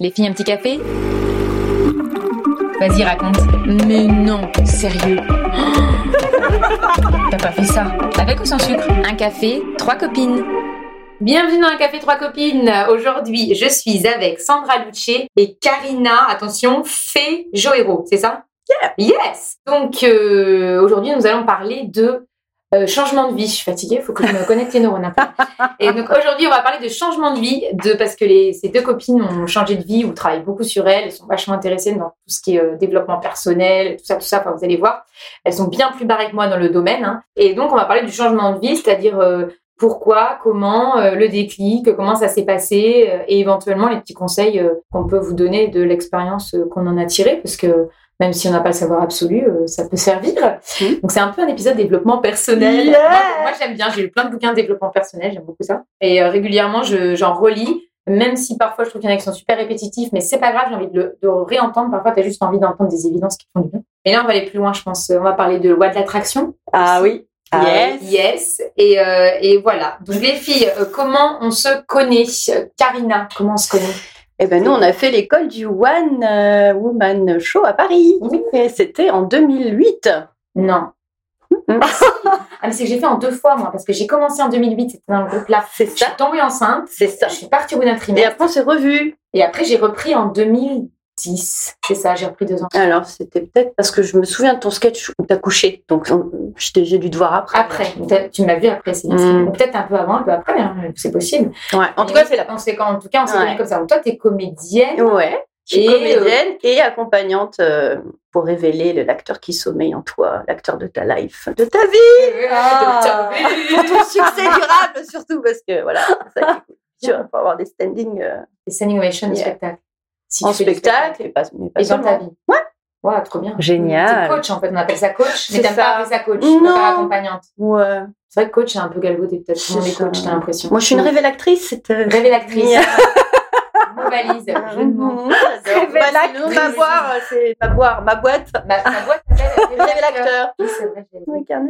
Les filles, un petit café? Vas-y, raconte. Mais non, sérieux. T'as pas fait ça Avec ou sans sucre? Un café, trois copines. Bienvenue dans un café trois copines. Aujourd'hui, je suis avec Sandra Lucci et Karina, attention, Fé Joero, c'est ça? Yes Donc euh, aujourd'hui, nous allons parler de euh, changement de vie. Je suis fatiguée, il faut que je me connecte les neurones un Et donc aujourd'hui, on va parler de changement de vie, de parce que les, ces deux copines ont changé de vie ou travaillent beaucoup sur elles, elles sont vachement intéressées dans tout ce qui est euh, développement personnel, tout ça, tout ça. Enfin, vous allez voir, elles sont bien plus barrées que moi dans le domaine. Hein. Et donc, on va parler du changement de vie, c'est-à-dire euh, pourquoi, comment, le déclic, comment ça s'est passé, et éventuellement les petits conseils qu'on peut vous donner de l'expérience qu'on en a tiré, parce que même si on n'a pas le savoir absolu, euh, ça peut servir. Mmh. Donc c'est un peu un épisode développement personnel. Moi, j'aime bien, j'ai lu plein de bouquins de développement personnel, j'aime beaucoup ça. Et euh, régulièrement, j'en relis, même si parfois je trouve qu'il y en a qui sont super répétitifs, mais c'est pas grave, j'ai envie de, de réentendre. Parfois, tu as juste envie d'entendre des évidences qui font du bien. Et là, on va aller plus loin, je pense. On va parler de loi de l'attraction. Ah oui. Ah yes. yes. Et, euh, et voilà. Donc les filles, comment on se connaît? Karina, comment on se connaît? Eh ben nous, on a fait l'école du One euh, Woman Show à Paris. Et c'était en 2008. Non. Mm-hmm. ah, mais c'est que j'ai fait en deux fois, moi, parce que j'ai commencé en 2008, c'était dans le groupe là. C'est ça. Je suis tombée enceinte. C'est ça. Je suis partie au bout d'un trimestre. Et après, on s'est revus. Et après, j'ai repris en 2000. 10. C'est ça, j'ai repris deux ans. Alors, c'était peut-être parce que je me souviens de ton sketch où t'as couché. Donc, j'ai dû te voir après. Après, tu m'as vu après. C'est mm. Peut-être un peu avant, un peu après, hein, c'est possible. Ouais. En tout cas, c'est la. On en tout cas, on s'est ouais. comme ça. Donc, toi, t'es comédienne. Ouais. Je suis et comédienne euh, et accompagnante euh, pour révéler l'acteur qui sommeille en toi, l'acteur de ta life, de ta vie, ah. pour ton succès durable surtout parce que voilà, ça tu vas avoir des standing, euh, des standing ovations yeah. spectacle en spectacle, et, pas, mais pas et dans ta vie. Ouais. Ouais, trop bien. Génial. coach, en fait, on appelle ça coach, mais t'aimes pas appeler ça coach, non. pas accompagnante. Ouais. C'est vrai que coach, c'est un peu galvaudé, peut-être. Tout le coach, t'as l'impression. Moi, je suis une révélatrice. C'est Révélatrice. Mon valise. Révélatrice. Ma boire, c'est ma boire, ma boîte. Ma, ma boîte s'appelle Révélateur. Oui, c'est vrai.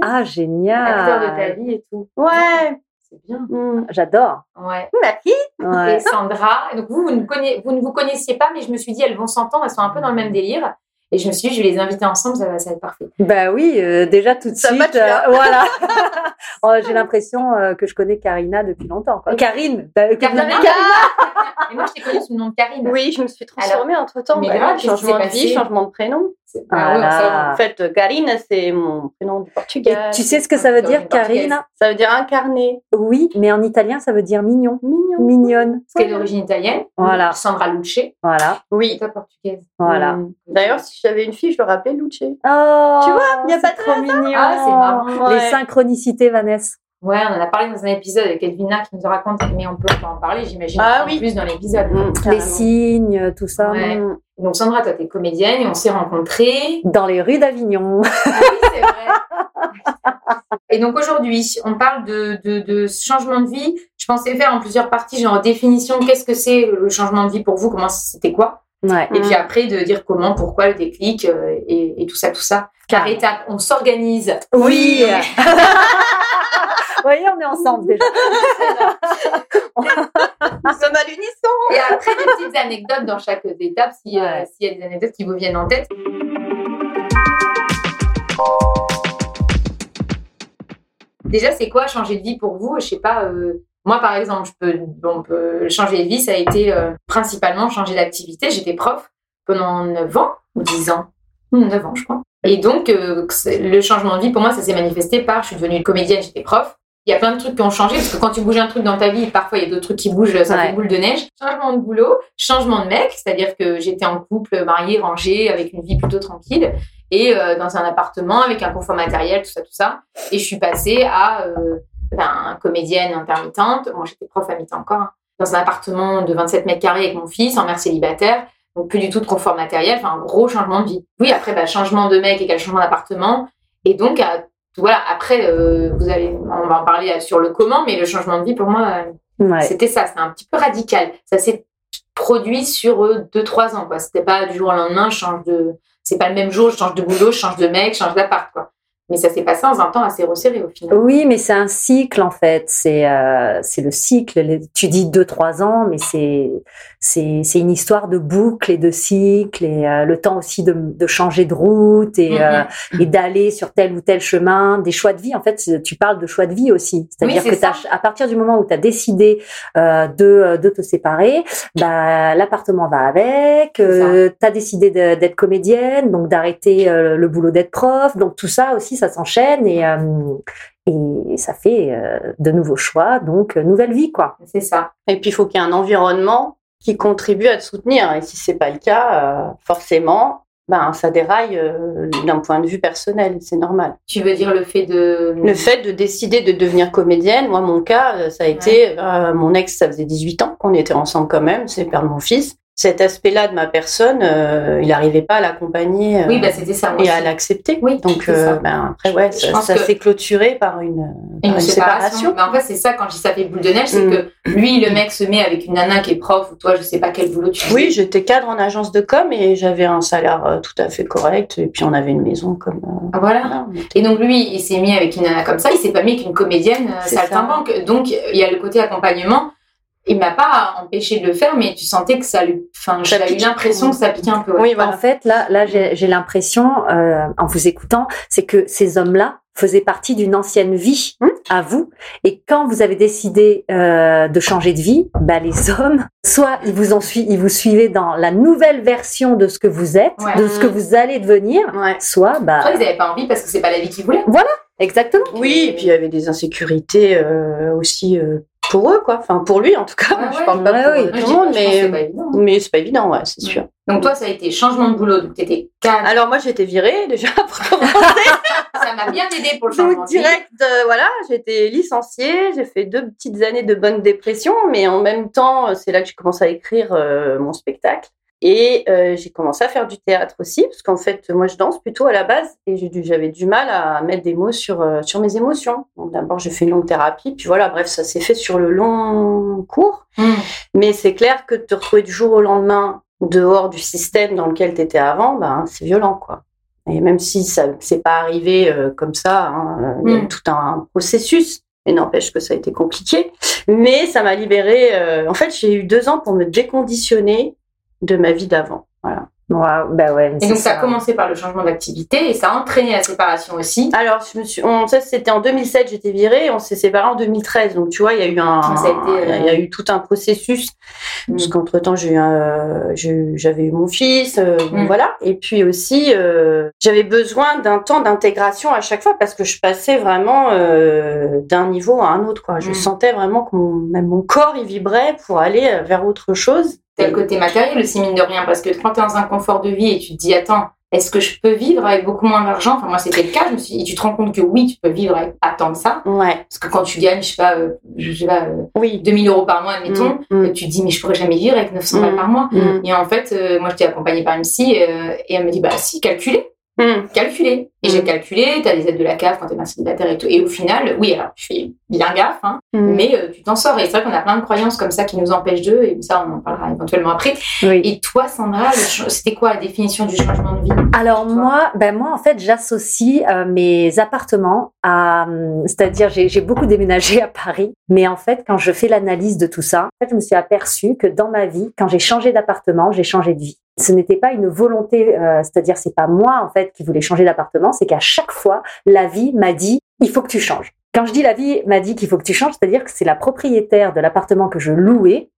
Ah, génial. Acteur de ta vie et tout. Ouais bien. Mmh. J'adore. Ouais. Merci. Et Sandra. Donc vous, vous ne, connaissiez, vous ne vous connaissiez pas, mais je me suis dit, elles vont s'entendre, elles sont un peu dans le même délire. Et je me suis dit, je vais les inviter ensemble, ça va, ça va être parfait. Bah oui, euh, déjà tout de ça suite. Euh, voilà. oh, J'ai l'impression euh, que je connais Karina depuis longtemps. Quoi. Karine. Bah, Karina. Et moi, je t'ai connue sous le nom de Karine. Oui, je me suis transformée entre temps. Mais bah, changement de vie, changement de prénom. Ah, en fait, Karine, c'est mon prénom du Portugal. tu sais ce que ça veut dire, Karine? Ça veut dire incarné. Oui, mais en italien, ça veut dire mignon. Mignon. Mignonne. Parce qu'elle est d'origine italienne. Voilà. Sandra Luce. Voilà. Oui. toi, portugaise. Voilà. Mmh. D'ailleurs, si j'avais une fille, je l'aurais appelée Luce. Oh, tu vois, il n'y a pas trop mignon. Ah, c'est marrant. Les synchronicités, Vanessa. Ouais, on en a parlé dans un épisode avec Elvina qui nous raconte, mais on peut en parler, j'imagine, ah, oui. plus dans l'épisode. Mmh, les signes, tout ça. Ouais. Mmh. Donc Sandra, toi, t'es comédienne et on s'est rencontrés dans les rues d'Avignon. Ah oui, c'est vrai. et donc aujourd'hui, on parle de, de, de, changement de vie. Je pensais faire en plusieurs parties, genre définition, qu'est-ce que c'est le changement de vie pour vous, comment c'était quoi? Ouais. Et puis après, de dire comment, pourquoi le déclic euh, et, et, tout ça, tout ça. Par étape, on s'organise. Oui. Vous voyez, on est ensemble déjà. Nous sommes à l'unisson. Et après, des petites anecdotes dans chaque étape, s'il ouais. y a des anecdotes qui vous viennent en tête. Déjà, c'est quoi changer de vie pour vous? Je sais pas. Euh, moi, par exemple, je peux, on peut changer de vie. Ça a été euh, principalement changer d'activité. J'étais prof pendant 9 ans ou 10 ans. 9 ans, je crois. Et donc, euh, le changement de vie, pour moi, ça s'est manifesté par, je suis devenue comédienne, j'étais prof il y a plein de trucs qui ont changé parce que quand tu bouges un truc dans ta vie, parfois il y a d'autres trucs qui bougent, ça fait boule de neige. Changement de boulot, changement de mec, c'est-à-dire que j'étais en couple, marié, rangé, avec une vie plutôt tranquille et euh, dans un appartement avec un confort matériel, tout ça, tout ça. Et je suis passée à euh, ben, comédienne intermittente. Moi, j'étais prof à mi-temps encore. Hein. dans un appartement de 27 mètres carrés avec mon fils, en mère célibataire. Donc plus du tout de confort matériel, enfin un gros changement de vie. Oui, après, bah, changement de mec et changement d'appartement. Et donc, à voilà, après, euh, vous allez, on va en parler sur le comment, mais le changement de vie, pour moi, ouais. c'était ça. C'était un petit peu radical. Ça s'est produit sur euh, deux, trois ans, quoi. C'était pas du jour au lendemain, je change de, c'est pas le même jour, je change de boulot, je change de mec, je change d'appart, quoi. Mais ça s'est passé en un temps assez resserré au final. Oui, mais c'est un cycle en fait. C'est euh, c'est le cycle. Tu dis deux trois ans, mais c'est c'est c'est une histoire de boucle et de cycle et euh, le temps aussi de, de changer de route et euh, et d'aller sur tel ou tel chemin, des choix de vie. En fait, tu parles de choix de vie aussi. C'est-à-dire Oui, que à partir du moment où tu as décidé euh, de, de te séparer, bah, l'appartement va avec, tu as décidé d'être comédienne, donc d'arrêter le boulot d'être prof. Donc tout ça aussi, ça s'enchaîne et, euh, et ça fait euh, de nouveaux choix, donc euh, nouvelle vie, quoi. C'est ça. Et puis, il faut qu'il y ait un environnement qui contribue à te soutenir. Et si c'est pas le cas, euh, forcément, ben, ça déraille euh, d'un point de vue personnel. C'est normal. Tu veux dire le fait de. Le fait de décider de devenir comédienne, moi, mon cas, ça a été, euh, mon ex, ça faisait 18 ans qu'on était ensemble quand même, c'est le père de mon fils. Cet aspect-là de ma personne, euh, il n'arrivait pas à l'accompagner euh, Oui, bah ça. et à l'accepter. Oui, Donc, euh, ben, après, ouais, Je ça, s'est clôturé par une, par séparation. séparation. Bah, en fait, c'est ça, quand je dis ça fait boule de neige, c'est Mm. que lui, le mec se met avec une nana qui est prof, ou toi, je sais pas quel boulot tu Oui, fais. j'étais cadre en agence de com et j'avais un salaire tout à fait correct. Et puis on avait une maison comme. Ah, Voilà. voilà, on était- Et donc lui, il s'est mis avec une nana comme ça, il s'est pas mis avec une comédienne saltimbanque. Donc il y a le côté accompagnement. Il m'a pas empêché de le faire, mais tu sentais que ça lui. Enfin, j'avais eu l'impression que ça piquait un peu. ouais. Oui, voilà. En fait, là, là, j'ai j'ai l'impression, euh, en vous écoutant, c'est que ces hommes-là faisaient partie d'une ancienne vie Hmm. à vous. Et quand vous avez décidé euh, de changer de vie, bah, les hommes, soit ils vous ont sui- ils vous suivaient dans la nouvelle version de ce que vous êtes, Ouais. de ce que vous allez devenir, Ouais. soit, bah, Soit ils avaient pas envie parce que c'est pas la vie qu'ils voulaient. exactement. Oui, et puis il y avait des insécurités euh, aussi euh, pour eux, quoi. Enfin, pour lui en tout cas. Ouais, je ouais. parle pas Ouais, pour oui. tout le monde, mais, pas évident. mais c'est pas évident, ouais, c'est sûr. Donc toi, ça a été changement de boulot. Donc t'étais cadre. Alors moi, j'ai été virée déjà pour commencer. Ça m'a bien aidé pour le changement Donc direct, euh, voilà, j'ai été licenciée, j'ai fait deux petites années de bonne dépression, mais en même temps, euh, c'est là que j'ai commencé à écrire euh, mon spectacle. Et euh, j'ai commencé à faire du théâtre aussi, parce qu'en fait, moi, je danse plutôt à la base, et j'avais du mal à mettre des mots sur, euh, sur mes émotions. Donc d'abord, j'ai fait une longue thérapie, puis voilà, bref, ça s'est fait sur le long cours. Mm. Mais c'est clair que te retrouver du jour au lendemain dehors du système dans lequel tu étais avant, ben, c'est violent, quoi. Et même si ça c'est pas arrivé euh, comme ça, hein, il y a eu Mm. tout un processus. Et n'empêche que ça a été compliqué. Mais ça m'a libérée. En fait, j'ai eu deux ans pour me déconditionner de ma vie d'avant. Voilà. Ouais, bah ouais, mais Et c'est donc ça a commencé par le changement d'activité et ça a entraîné la séparation aussi. Alors, je me suis, on, ça c'était en 2007, j'étais virée, on s'est séparés en 2013. Donc, tu vois, il y a eu un, Donc, ça a été, il y a- il y a eu tout un processus. Parce Mm. qu'entre temps, j'ai eu j'avais eu mon fils, euh, Mm. voilà. Et puis aussi, euh, j'avais besoin d'un temps d'intégration à chaque fois parce que je passais vraiment euh, d'un niveau à un autre. Quoi. Je Mm. sentais vraiment que mon, même mon corps il vibrait pour aller vers autre chose. T'as le côté matériel aussi, mine de rien, parce que quand t'es dans un confort de vie et tu te dis, attends, est-ce que je peux vivre avec beaucoup moins d'argent? Enfin, moi, c'était le cas. Je me suis dit, et tu te rends compte que oui, tu peux vivre avec pas tant que ça. Ouais, Parce que quand tu gagnes, je sais pas, euh, je sais pas, euh, oui. 2000 euros par mois, admettons, Mm, mm, tu te dis, mais je pourrais jamais vivre avec 900 Mm. balles par mois. mm, Et en fait, euh, moi, j'étais accompagnée par une psy euh, et elle me dit, bah si, calculez, mm. calculez. Et j'ai calculé, t'as des aides de la CAF quand t'es un célibataire et tout. Et au final, oui, alors fais bien gaffe, hein, Mm. mais euh, tu t'en sors. Et c'est vrai qu'on a plein de croyances comme ça qui nous empêchent d'eux, et ça, on en parlera éventuellement après. Oui. Et toi, Sandra, c'était quoi la définition du changement de vie Alors moi, ben moi en fait, j'associe euh, mes appartements à, hum, c'est-à-dire j'ai j'ai beaucoup déménagé à Paris, mais en fait quand je fais l'analyse de tout ça, en fait, je me suis aperçue que dans ma vie, quand j'ai changé d'appartement, j'ai changé de vie. Ce n'était pas une volonté, euh, c'est-à-dire c'est pas moi en fait qui voulais changer d'appartement, c'est qu'à chaque fois la vie m'a dit il faut que tu changes. Quand je dis la vie m'a dit qu'il faut que tu changes, c'est-à-dire que c'est la propriétaire de l'appartement que je louais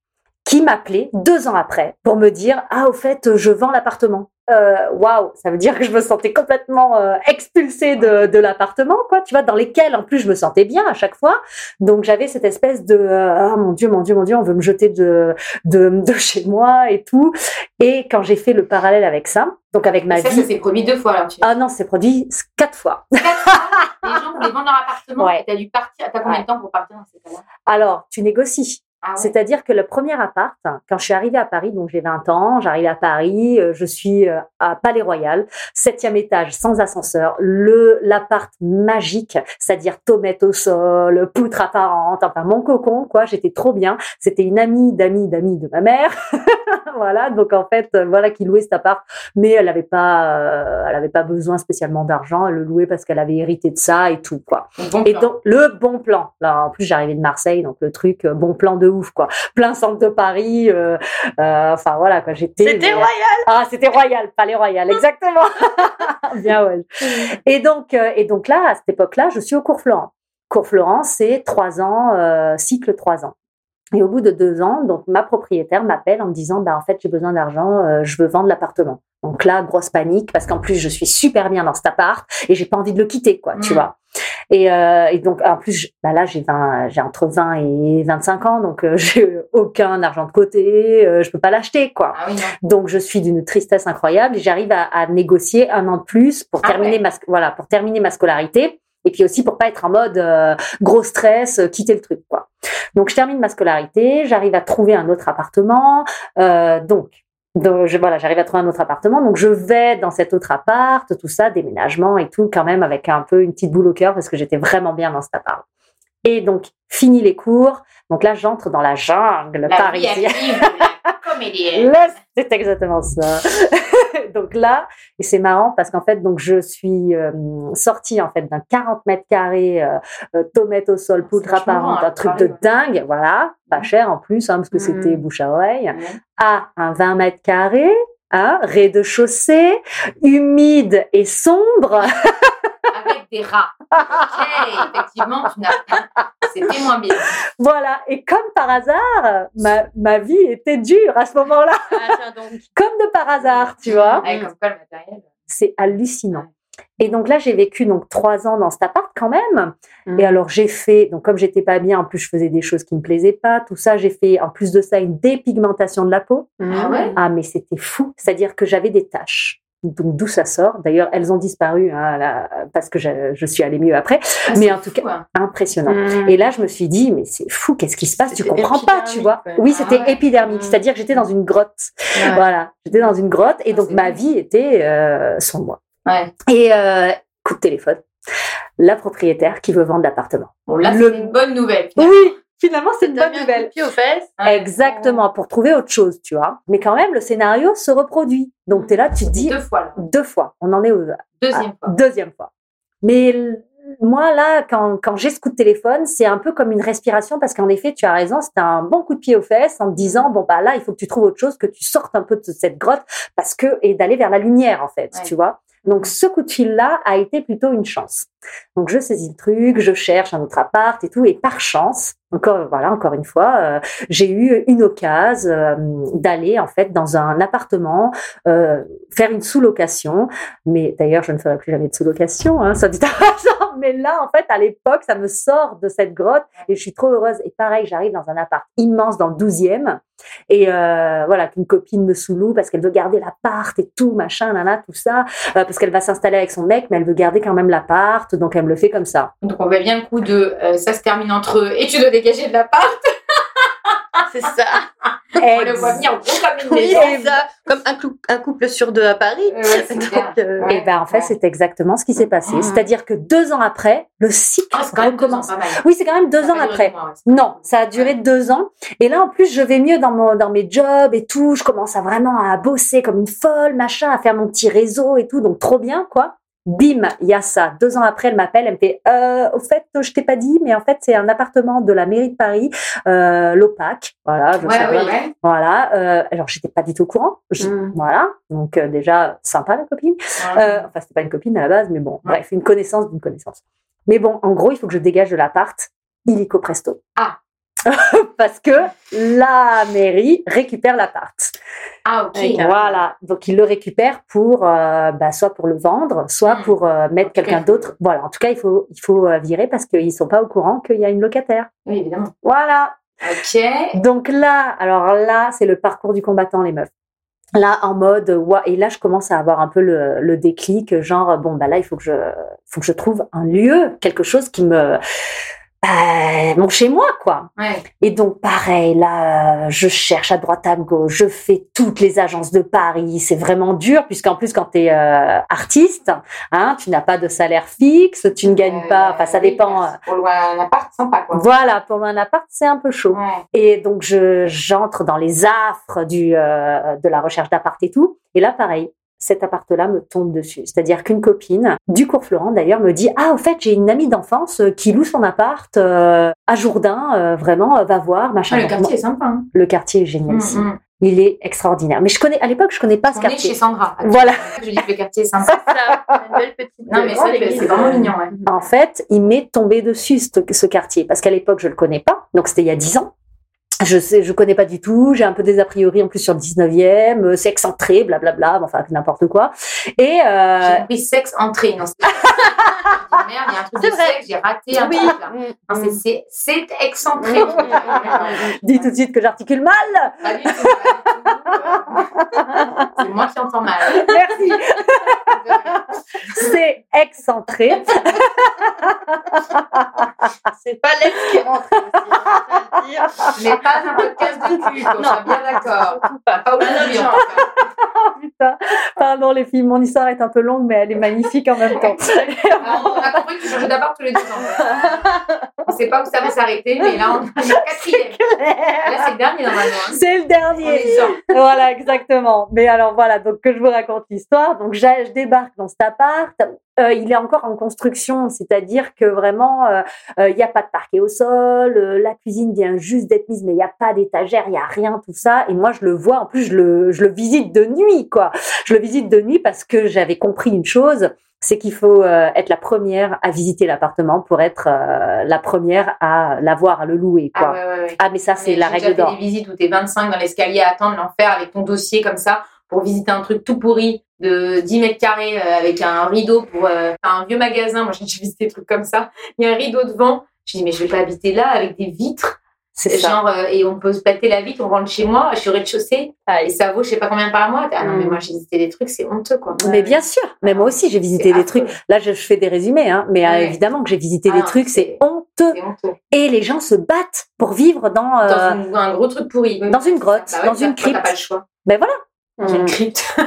qui m'appelait deux ans après pour me dire ah au fait je vends l'appartement. Euh, Waouh, ça veut dire que je me sentais complètement euh, expulsée de, de l'appartement, quoi. Tu vois, dans lesquels en plus je me sentais bien à chaque fois. Donc j'avais cette espèce de euh, ah mon dieu, mon dieu, mon dieu, on veut me jeter de de, de chez moi et tout. Et quand j'ai fait le parallèle avec ça, donc avec ma Ça, vie, ça s'est produit deux fois. Alors, tu ah non, c'est produit quatre fois. les gens voulaient vendre leur appartement, Ouais. t'as dû partir. T'as combien de temps pour partir dans ces cas-là? Alors, tu négocies. Ah ouais. C'est-à-dire que le premier appart, quand je suis arrivée à Paris, donc j'ai 20 ans, j'arrive à Paris, euh, je suis euh, à Palais Royal, septième étage, sans ascenseur, le l'appart magique, c'est-à-dire tomate au sol, poutre apparente, enfin mon cocon, quoi, j'étais trop bien. C'était une amie d'amis d'amis de ma mère, voilà, donc en fait, euh, voilà, qui louait cet appart, mais elle n'avait pas, euh, elle avait pas besoin spécialement d'argent, elle le louait parce qu'elle avait hérité de ça et tout, quoi. Bon Et plan. donc le bon plan. Là, en plus, j'arrivais de Marseille, donc le truc bon plan de ouf, quoi. Plein centre de Paris. euh, euh, enfin voilà, quoi. J'étais. C'était mais- royal. Ah, c'était royal, palais royal, exactement. Bien ouais. Et donc, euh, et donc là, à cette époque-là, je suis au cours Florent. Cours Florent, c'est trois ans, euh, cycle trois ans. Et au bout de deux ans, donc ma propriétaire m'appelle en me disant, bah en fait, j'ai besoin d'argent, euh, je veux vendre l'appartement. Donc là, grosse panique parce qu'en plus, je suis super bien dans cet appart et j'ai pas envie de le quitter, quoi, tu Mm. vois. Et, euh, et donc, en plus, bah là, j'ai 20, j'ai entre 20 et 25 ans, donc euh, j'ai aucun argent de côté, euh, je peux pas l'acheter, quoi. Ah oui. Donc je suis d'une tristesse incroyable et j'arrive à, à négocier un an de plus pour Ah terminer ouais. ma voilà pour terminer ma scolarité et puis aussi pour pas être en mode euh, gros stress, euh, quitter le truc quoi. Donc je termine ma scolarité, j'arrive à trouver un autre appartement, euh, donc donc, je, voilà, j'arrive à trouver un autre appartement, donc je vais dans cet autre appart, tout ça, déménagement et tout, quand même avec un peu une petite boule au cœur parce que j'étais vraiment bien dans cet appart. Et donc, fini les cours, donc là j'entre dans la jungle La parisienne. c'est exactement ça. donc là, et c'est marrant parce qu'en fait, donc je suis euh, sortie en fait d'un 40 mètres carrés, euh, euh, tomate au sol, Ah, poudre apparente, un truc hein, de Paris, dingue, voilà, pas Mhm. cher en plus, hein, parce que Mhm. c'était bouche à oreille, à un 20 mètres carrés, hein, rez-de-chaussée, humide et sombre. Avec des rats. Ok, effectivement, tu n'as pas. C'était moins bien. voilà, et comme par hasard, ma, ma vie était dure à ce moment-là, Ah, comme de par hasard, tu vois. Ouais, comme quoi le matériel. C'est hallucinant. Et donc là, j'ai vécu donc trois ans dans cet appart quand même. Mm. Et alors j'ai fait, donc comme j'étais pas bien, en plus je faisais des choses qui me plaisaient pas, tout ça, j'ai fait en plus de ça une dépigmentation de la peau. Ah ouais? Ah mais c'était fou, c'est-à-dire que j'avais des taches. Donc d'où ça sort D'ailleurs, elles ont disparu hein, là, parce que je, je suis allée mieux après. Ah, Mais en tout fou, hein. Impressionnant. Mm. Et là, je me suis dit, mais c'est fou, qu'est-ce qui se passe? Tu comprends pas, tu vois? ouais. Oui, Ah c'était ouais. épidermique, Mm. c'est-à-dire que j'étais dans une grotte. Ouais. Voilà, j'étais dans une grotte et Ah, donc ma vie était euh, sombre. Ouais. Et euh, coup de téléphone, la propriétaire qui veut vendre l'appartement. Bon, là, Le- c'est une bonne nouvelle. finalement. Oui, finalement, c'est une bonne mis un coup nouvelle. de pied aux fesses. Ouais. Exactement, pour trouver autre chose, tu vois. Mais quand même, le scénario se reproduit. Donc, tu es là, tu te dis Deux fois, là. deux fois. On en est au Deuxième ah, fois. deuxième fois. Mais moi, là, quand, quand j'ai ce coup de téléphone, c'est un peu comme une respiration parce qu'en effet, tu as raison, c'était un bon coup de pied aux fesses en te disant, bon, bah là, il faut que tu trouves autre chose, que tu sortes un peu de cette grotte parce que, et d'aller vers la lumière, en fait, Ouais. tu vois. Donc, ce coup de fil-là a été plutôt une chance. Donc, je saisis le truc, je cherche un autre appart et tout, et par chance, encore, voilà, encore une fois, euh, j'ai eu une occasion euh, d'aller, en fait, dans un appartement, euh, faire une sous-location. Mais d'ailleurs, je ne ferai plus jamais de sous-location, hein, ça dit. Mais là, en fait, à l'époque, ça me sort de cette grotte et je suis trop heureuse. Et pareil, j'arrive dans un appart immense dans le 12e. Et voilà, qu'une copine me sous-loue parce qu'elle veut garder l'appart et tout, machin, là, là, tout ça. parce qu'elle va s'installer avec son mec, mais elle veut garder quand même l'appart. Donc, elle me le fait comme ça. Donc, on voit bien le coup de euh, ça se termine entre eux et tu dois dégager de l'appart. C'est ça. On le voit venir gros comme une Oui, ça. Comme un, cou- un couple sur deux à Paris. Ouais, Donc, clair. euh, Ouais. Et ben, en fait, ouais. c'est exactement ce qui s'est passé. Mhm. C'est-à-dire que deux ans après, le cycle Ah, quand recommence. Oui, c'est quand même deux Ça ans après. mois, Non, ça a duré deux ans. Et là, en plus, je vais mieux dans, mon, dans mes jobs et tout. Je commence à vraiment à bosser comme une folle, machin, à faire mon petit réseau et tout. Donc, trop bien, quoi. Bim, il y a ça. Deux ans après, elle m'appelle, elle me fait, euh, au fait, je t'ai pas dit, mais en fait, c'est un appartement de la mairie de Paris, euh, l'OPAC. Voilà, je Ouais, sais ouais. Voilà. Euh, alors, j'étais pas du tout au courant. Je- Mm. Voilà. Donc, euh, déjà, sympa, la copine. Ouais. Euh, enfin, c'était pas une copine à la base, mais bon, bref, une connaissance d'une connaissance. Mais bon, en gros, il faut que je dégage de l'appart illico presto. Ah. Parce que la mairie récupère l'appart. Ah, ok. Voilà. Donc, ils le récupèrent pour, euh, bah, soit pour le vendre, soit Hmm. pour euh, mettre quelqu'un il d'autre. Voilà. En tout cas, il faut, il faut euh, virer parce qu'ils sont pas au courant qu'il y a une locataire. Oui, évidemment. Voilà. Ok. Donc là, alors là, c'est le parcours du combattant, les meufs. Là, en mode, et là, je commence à avoir un peu le, le déclic, genre, bon, bah là, il faut que je, faut que je trouve un lieu, quelque chose qui me, bah, mon chez moi, quoi. Ouais. Et donc, pareil, là, euh, je cherche à droite, à gauche, je fais toutes les agences de Paris. C'est vraiment dur, puisqu'en plus, quand tu es artiste, hein, tu n'as pas de salaire fixe, tu ne gagnes pas, enfin, ça Euh, oui, dépend. euh, Pour louer un appart, sympa, quoi. Voilà, pour louer un appart, c'est un peu chaud. Ouais. Et donc, je, j'entre dans les affres du, euh, de la recherche d'appart et tout. Et là, pareil, cet appart-là me tombe dessus. C'est-à-dire qu'une copine, du cours Florent d'ailleurs, me dit Ah, au fait, j'ai une amie d'enfance euh, qui loue son appart euh, à Jourdain, euh, vraiment, euh, va voir, machin. Ah, le quartier est sympa. Hein. le quartier est génial Mm, ici. mm. Il est extraordinaire. Mais je connais, à l'époque, je connais pas ce On est quartier. chez Sandra. Voilà. Je dis que le quartier est sympa. Ça, une belle petite. Non, mais grande c'est vraiment mignon, ouais. En fait, il m'est tombé dessus ce, ce quartier parce qu'à l'époque je le connais pas, donc c'était il y a 10 ans. Je sais, je connais pas du tout. J'ai un peu des a priori en plus sur le 19e. euh, C'est excentré, blablabla. Enfin n'importe quoi. Et euh, J'ai compris sexe entrée. Non, c'est- Merde, il y a un truc de vrai. sexe, j'ai raté un Oui. truc là. Mm, mm. c'est- excentré. dis tout de suite que j'articule mal. C'est moi qui entends mal. Merci. C'est excentré. C'est pas l'ex qui rentre aussi, hein, je vais le dire. Ce n'est pas un podcast de cul, Non. soit bien d'accord. Pas, pas cas. Putain. Pardon les filles, mon histoire est un peu longue, mais elle est magnifique en même temps. Alors, on a compris que tu changeais d'appart tous les deux ans. On ne sait pas où ça va s'arrêter, mais là, on est au quatrième. Là, c'est le dernier normalement. hein. C'est le On dernier. voilà, exactement. Mais alors voilà, donc que je vous raconte l'histoire. Donc je débarque dans cet appart. Euh, il est encore en construction, c'est-à-dire que vraiment, euh, euh, il n'y a pas de parquet au sol, euh, la cuisine vient juste d'être mise, mais il n'y a pas d'étagère, il n'y a rien, tout ça. Et moi, je le vois, en plus, je le, je le visite de nuit, quoi. Je le visite de nuit parce que j'avais compris une chose, c'est qu'il faut être la première à visiter l'appartement pour être la première à l'avoir, à le louer, quoi. Ah ouais, ouais, ouais. Ah, mais ça, c'est la j'ai règle déjà fait d'or. des visites où t'es 25 dans l'escalier à attendre l'enfer avec ton dossier comme ça pour visiter un truc tout pourri de 10 mètres carrés euh, avec un rideau pour euh, un vieux magasin. Moi, j'ai visité des trucs comme ça. Il y a un rideau devant. Je dis, mais je vais pas habiter là avec des vitres. C'est ça. Genre, euh, et on peut se pâter la vitre, on rentre chez moi, je suis au rez-de-chaussée, Ah, et ça vaut je sais pas combien par mois. Ah non, mais Mm. moi, j'ai visité des trucs, c'est honteux, quoi. Mais bien sûr, mais moi aussi j'ai visité des trucs. Là, je, fais des résumés, hein, mais Ouais. évidemment que j'ai visité Ah des non, trucs, c'est- honteux. Honteux. Et les gens se battent pour vivre dans. Dans une- un gros truc pourri. Dans une grotte, ça. Bah dans une crypte. pas le choix. Ben voilà. Dans une crypte. ça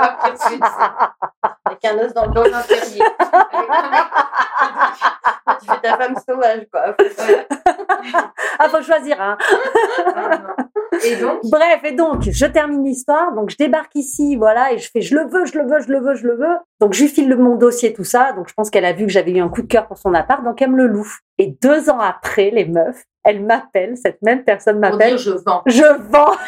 va pire de suite. Avec un os dans le dos. mec. Tu fais ta femme sauvage, quoi. Ah, faut choisir. Hein. Ah. Et donc, Bref, et donc je termine l'histoire. Donc je débarque ici, voilà, et je fais, je le veux, je le veux, je le veux, je le veux. Donc je lui file le- mon dossier, tout ça. Donc je pense qu'elle a vu que j'avais eu un coup de cœur pour son appart, donc elle me le loue. Et deux ans après, les meufs, elle m'appelle, cette même personne m'appelle. je vends. Je vends.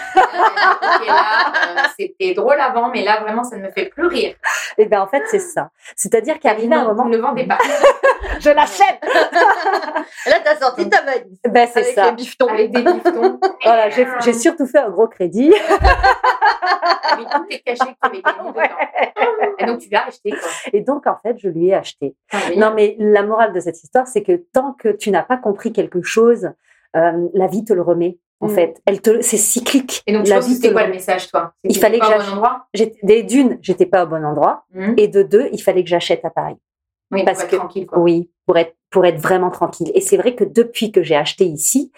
Euh, c'était drôle avant, mais là, vraiment, ça ne me fait plus rire. Et ben en fait c'est ça. C'est-à-dire qu'arrivé un moment, vous ne le vendez pas. je l'achète. Là, t'as sorti ta valise. Ben c'est Avec ça. les bifetons. Avec des bifetons. Voilà, j'ai j'ai surtout fait un gros crédit. Avec tout est caché tu avais gagné dedans. Et donc, tu l'as acheté, quoi. Et donc en fait je lui ai acheté. Ah, mais- Non, mais la morale de cette histoire, c'est que tant que tu n'as pas compris quelque chose, euh, la vie te le remet. En Mm. fait, elle te, c'est cyclique. Et donc, la vie c'était quoi le message, toi? Il fallait pas que au bon j'ach- endroit? J'étais- Des d'une, j'étais pas au bon endroit, Hum. et de deux, il fallait que j'achète à Paris. Oui, parce pour être que- tranquille, quoi. Oui, pour être pour être vraiment tranquille. Et c'est vrai que depuis que j'ai acheté ici,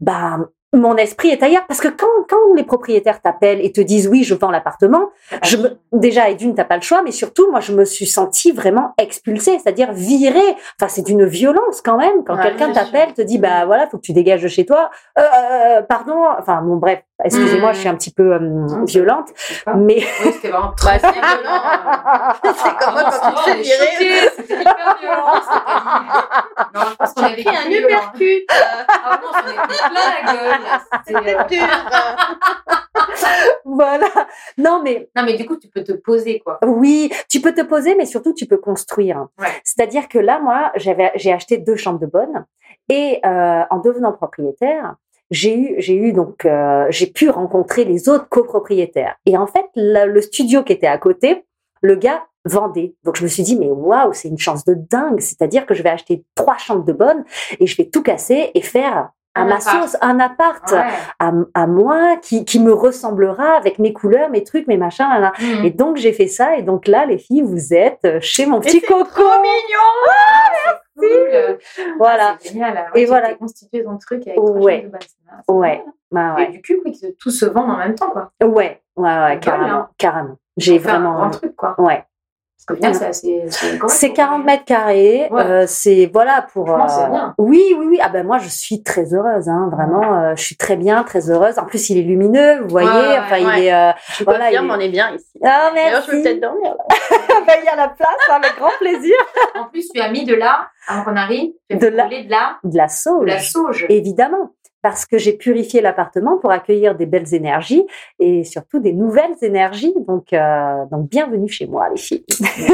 bah mon esprit est ailleurs. Parce que quand quand les propriétaires t'appellent et te disent oui, je vends l'appartement, je me, déjà et d'une t'as pas le choix, mais surtout moi je me suis sentie vraiment expulsée, c'est-à-dire virée. Enfin c'est d'une violence quand même. Quand Ouais, quelqu'un t'appelle, te dit bah voilà faut que tu dégages de chez toi. Euh, euh, pardon, enfin bon bref, excusez-moi, Mm. je suis un petit peu euh, Mm. violente, mais Oui, c'était vraiment très, Bah, violent. C'est comme moi quand tu te fais virer. C'était hyper violent. Non, je pense qu'on avait Pris un violent. uppercut. Ah bon, on pris plein la gueule. C'était, euh, C'est dur. voilà. Non mais Non, mais du coup, tu peux te poser, quoi. Oui, tu peux te poser, mais surtout tu peux construire. Ouais. C'est-à-dire que là, moi, j'avais, j'ai acheté deux chambres de bonne et euh, en devenant propriétaire, j'ai eu, j'ai eu donc, euh, j'ai pu rencontrer les autres copropriétaires. Et en fait, le, le studio qui était à côté, le gars vendait. Donc je me suis dit, mais waouh, c'est une chance de dingue. C'est-à-dire que je vais acheter trois chambres de bonne et je vais tout casser et faire à Un ma appart. sauce un appart Ouais. à, à moi qui, qui me ressemblera avec mes couleurs, mes trucs, mes machins. là, là. Hum. Et donc j'ai fait ça et donc là les filles vous êtes chez mon petit coco. Trop mignon. Cool. Voilà. Ah, c'est génial. Et Et voilà. voilà. constitué ton truc avec Ouais. de base. Ouais. Bah, Et ouais. du cul, oui, que tout se vend en même temps, quoi. Ouais, ouais, ouais, C'est carrément, hein. carrément. J'ai un vraiment. grand truc, quoi. Ouais. C'est assez. C'est correct, C'est quoi. 40 mètres carrés. Ouais. euh, c'est voilà pour. Euh, bien. Oui, oui, oui. Ah ben moi, je suis très heureuse. Hein, vraiment, euh, je suis très bien, très heureuse. En plus, il est lumineux, vous voyez. Ouais, enfin, ouais. il est. euh, Je Voilà, confirme, il est- on est bien ici. Ah D'ailleurs, je peux peut-être dormir là. Ben, il y a la place, hein, avec grand plaisir. En plus, tu as mis de là, avant qu'on arrive, tu as De mis la- de là, De la de sauge. la sauge. Évidemment, parce que j'ai purifié l'appartement pour accueillir des belles énergies et surtout des nouvelles énergies. Donc, euh, donc bienvenue chez moi, les filles. Merci.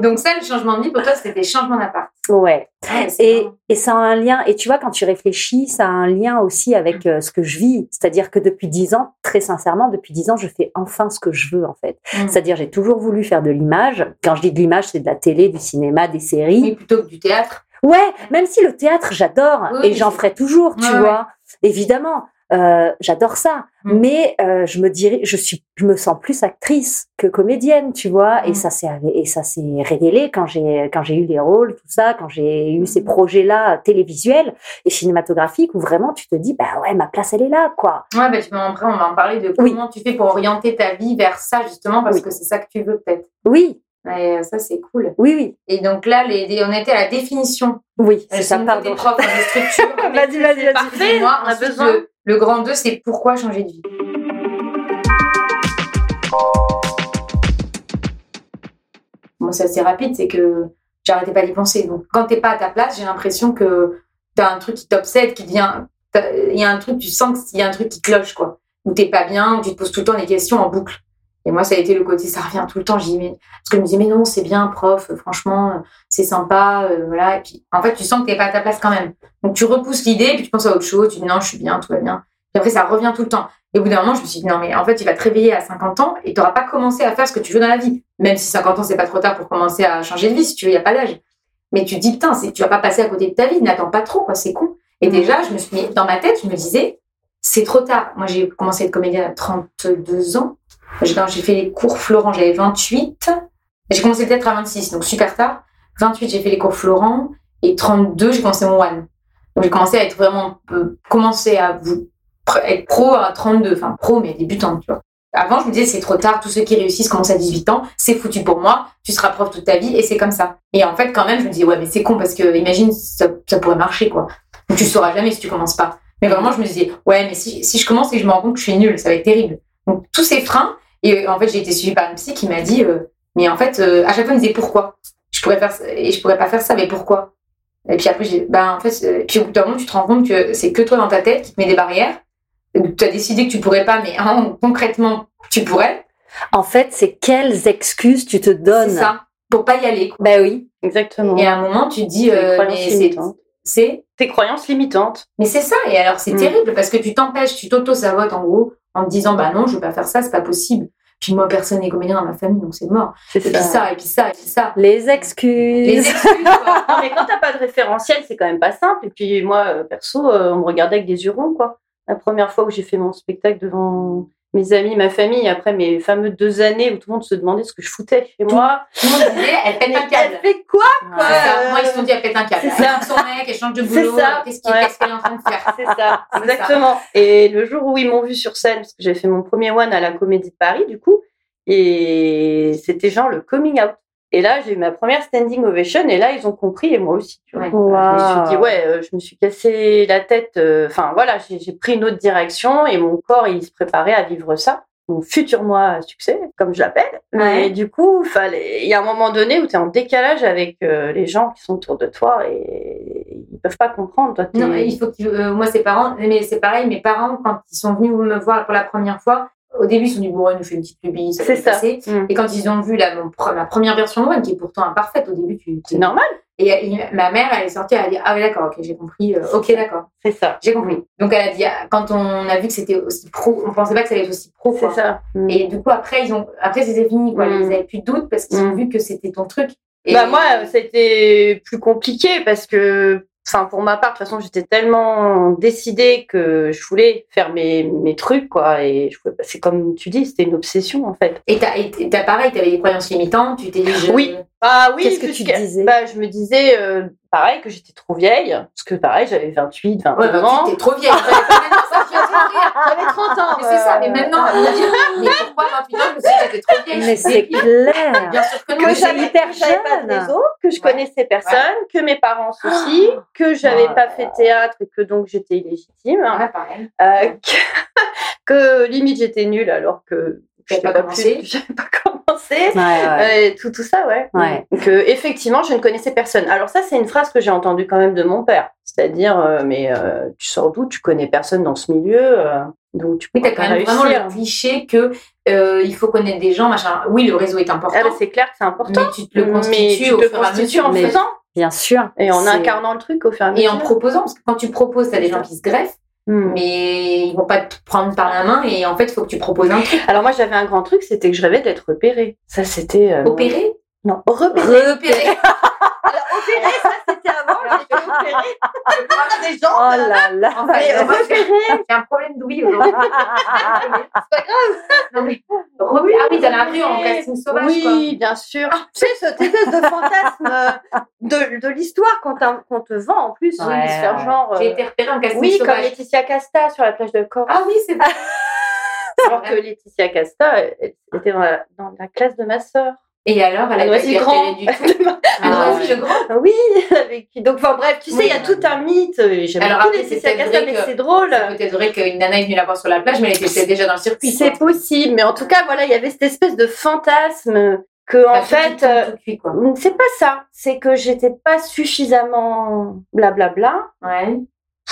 Donc ça, le changement de vie, pour toi, c'était changement d'appart. Ouais. Ouais, c'est Et, et ça a un lien, et tu vois, quand tu réfléchis, ça a un lien aussi avec euh, ce que je vis. C'est-à-dire que depuis dix ans, très sincèrement, depuis dix ans, je fais enfin ce que je veux, en fait. Mm. C'est-à-dire, j'ai toujours voulu faire de l'image. Quand je dis de l'image, c'est de la télé, du cinéma, des séries. Oui, plutôt que du théâtre. Ouais, même si le théâtre, j'adore, Oui, et j'en ferai toujours, tu Ouais, vois. Évidemment, euh, j'adore ça. Mm. Mais euh, je me dirais, je suis, je me sens plus actrice que comédienne, tu vois. Et Mm. ça s'est et ça s'est révélé quand j'ai quand j'ai eu les rôles, tout ça, quand j'ai eu Mm. ces projets-là télévisuels et cinématographiques où vraiment tu te dis, bah ouais, ma place elle est là, quoi. Ouais, bah, tu après, on va en parler de Oui. comment tu fais pour orienter ta vie vers ça, justement, parce Oui. que c'est ça que tu veux, peut-être. Oui, Et euh, ça, c'est cool. oui, oui, Et donc là, les, les- on était à la définition. oui. Euh, C'est ça, pardon. des profs de structure. Vas-y, vas-y, vas-y. Parfait, Moi, on a besoin. Le, le grand 2, c'est pourquoi changer de vie. Moi, c'est assez rapide, c'est que j'arrêtais pas d'y penser. Donc, quand t'es pas à ta place, j'ai l'impression que t'as un truc qui t'obsède, qui devient. Il y a un truc, tu sens qu'il y a un truc qui cloche, quoi. Ou t'es pas bien, ou tu te poses tout le temps des questions en boucle. Et moi, ça a été le côté, ça revient tout le temps. J'y mais... Parce que je me dis, mais non, c'est bien, prof, franchement, c'est sympa, euh, voilà. Et puis, en fait, tu sens que t'es pas à ta place quand même. Donc, tu repousses l'idée, puis tu penses à autre chose, tu dis, non, je suis bien, tout va bien. Et après, ça revient tout le temps. Et au bout d'un moment, je me suis dit, non, mais en fait, tu vas te réveiller à 50 ans et tu n'auras pas commencé à faire ce que tu veux dans la vie. Même si 50 ans, c'est pas trop tard pour commencer à changer de vie, si tu veux, il n'y a pas d'âge. Mais tu te dis, putain, tu vas pas passer à côté de ta vie, n'attends pas trop, quoi, c'est con. Et Mhm. déjà, je me suis mis, dans ma tête, je me disais, c'est trop tard. Moi, j'ai commencé à être comédienne à 32 ans. Quand j'ai fait les cours Florent, j'avais 28. Et J'ai commencé peut-être à 26, donc super tard. 28, j'ai fait les cours Florent. Et 32, j'ai commencé mon one. Donc, j'ai commencé à être vraiment, euh, commencer à vous, être pro à 32, enfin pro, mais débutante, tu vois. Avant, je me disais, c'est trop tard, tous ceux qui réussissent commencent à 18 ans, c'est foutu pour moi, tu seras prof toute ta vie, et c'est comme ça. Et en fait, quand même, je me dis, ouais, mais c'est con, parce que imagine, ça, ça pourrait marcher, quoi. Donc, tu sauras jamais si tu commences pas. Mais vraiment, je me disais, ouais, mais si, si je commence et que je me rends compte que je suis nulle, ça va être terrible. Donc, tous ces freins, et euh, en fait, j'ai été suivie par une psy qui m'a dit, euh, mais en fait, euh, à chaque fois, elle me disait, pourquoi? Je pourrais faire et je pourrais pas faire ça, mais pourquoi? Et puis après, j'ai, ben, en fait, puis au bout d'un moment, tu te rends compte que c'est que toi dans ta tête qui te met des barrières. Tu as décidé que tu pourrais pas, mais hein, concrètement, tu pourrais. En fait, c'est quelles excuses tu te C'est donnes. ça. Pour pas y aller. quoi. Ben oui. Exactement. Et à un moment, tu te dis, Tes euh, croyances mais c'est, limitantes. c'est, Tes croyances limitantes. mais c'est ça. Et alors, c'est Mm. terrible parce que tu t'empêches, tu t'auto-sabotes en gros, en te disant, bah non, je veux pas faire ça, c'est pas possible. Puis moi, personne n'est comédien dans ma famille, donc c'est mort. C'est Et puis ça, et puis ça, et puis ça. Les excuses. Les excuses, quoi. Non, mais quand t'as pas de référentiel, c'est quand même pas simple. Et puis moi, euh, perso, euh, on me regardait avec des yeux ronds, quoi. La première fois où j'ai fait mon spectacle devant mes amis, ma famille, après mes fameux deux années où tout le monde se demandait ce que je foutais chez moi. Tout le monde disait, elle pète un Elle câble. fait quoi ça. Moi, ils se sont dit, elle pète un câble. C'est Elle ça. son mec, elle change de boulot. Qu'est-ce Ouais. qu'elle est en train de faire C'est ça, exactement. Et le jour où ils m'ont vu sur scène, parce que j'avais fait mon premier one à la Comédie de Paris, du coup, et c'était genre le coming out. Et là, j'ai eu ma première standing ovation, et là, ils ont compris, et moi aussi. Tu vois. Ouais. Je me suis dit, ouais, euh, je me suis cassé la tête. euh, Enfin, voilà, j'ai pris une autre direction, et mon corps, il se préparait à vivre ça. Mon futur moi à succès, comme je l'appelle. Mais Ouais. du coup, fallait... il y a un moment donné où tu es en décalage avec euh, les gens qui sont autour de toi, et ils peuvent pas comprendre. Toi, Non, mais il faut que euh, moi, ses parents, mais c'est pareil, mes parents, quand ils sont venus me voir pour la première fois, au début, ils se sont dit, bon, elle nous fait une petite pubie, ça C'est ça. passer. Mm. Et quand ils ont vu la, mon, ma première version de One, qui est pourtant imparfaite, au début, tu. C'est normal, Et, et ma mère, elle est sortie, elle a dit, ah oui, d'accord, ok, j'ai compris, euh, ok, d'accord, c'est ça. j'ai compris. Donc, elle a dit, ah, quand on a vu que c'était aussi pro, on pensait pas que ça allait être aussi pro, C'est quoi. ça. Mm. Et du coup, après, ils ont, après, c'était fini, quoi. Mm. Ils avaient plus de doute parce qu'ils ont vu que c'était ton truc. Et Bah moi, ça a été plus compliqué parce que enfin pour ma part, de toute façon, j'étais tellement décidée que je voulais faire mes, mes trucs, quoi. Et je c'est comme tu dis, c'était une obsession en fait. Et t'as, pareil, t'avais des croyances limitantes, tu t'es dit, je- Oui. Ah oui, Qu'est-ce que tu disais bah, Je me disais, euh, pareil, que j'étais trop vieille, parce que pareil, j'avais 28, 29 Ouais, bah, ans. t'es trop vieille. J'avais 30 ans. Mais c'est ça, mais euh, maintenant, on va dire, mais pourquoi 28 ans, je me suis dit, t'étais trop vieille. Mais c'est clair. Bien sûr que non. que mais j'avais hyper que j'avais pas de réseau, que je Ouais. connaissais personne, que mes parents aussi, que j'avais pas fait théâtre et que donc j'étais illégitime, Ouais, pareil. euh, que, que limite j'étais nulle alors que J'étais pas pas commencé. j'avais pas commencé. Ouais, ouais. Euh, tout, tout ça, ouais. Ouais. Que effectivement, je ne connaissais personne. Alors ça, c'est une phrase que j'ai entendue quand même de mon père. C'est-à-dire, euh, mais euh, tu sors d'où? Tu connais personne dans ce milieu, euh, donc tu Oui, peux t'as quand même vraiment le cliché que euh, il faut connaître des gens, machin. Oui, le réseau est important, Ah, bah, c'est clair que c'est important. mais tu te le Mais constitues tu au te fur et à constitues en faisant Bien sûr. et en incarnant le truc au fur et à Et mesure. en proposant, parce que quand tu proposes, t'as des gens qui se greffent, Hmm. mais ils vont pas te prendre par la main et en fait, il faut que tu proposes un truc. Alors moi, j'avais un grand truc, c'était que je rêvais d'être repérée. Ça, c'était... euh, Opérer Non, repérée. Alors, opérée, ça, c'était avant. J'étais opérée. des gens. Oh là là. En fait, Mais moi, j'ai j'ai un problème d'ouïe aujourd'hui. C'est pas grave. Non, mais... Re- Ah oui, t'en as appris en casting sauvage, Oui, bien sûr. tu sais, cette espèce de fantasme euh, de, de l'histoire qu'on qu'on te vend en plus. Ouais, oui, ouais. genre... quoi. euh, J'ai été repérée en casting oui, comme sauvage. Laetitia Casta sur la plage de Corse. Ah oui, c'est vrai. Alors que Laetitia Casta, était dans la, dans la classe de ma sœur. Et alors, elle a pas Noisy Grand. du tout. Ah, À Noisy ouais. le Grand. Oui, avec qui? Donc, enfin bref, tu sais, il Oui. y a tout un mythe. J'aime Alors beaucoup Laetitia Casta, mais c'est drôle. C'est peut-être vrai qu'une nana est venue la voir sur la plage, mais elle était déjà dans le circuit. C'est possible, mais en tout cas, voilà, il y avait cette espèce de fantasme que, en tout fait, euh, c'est pas ça. C'est que j'étais pas suffisamment blablabla Ouais.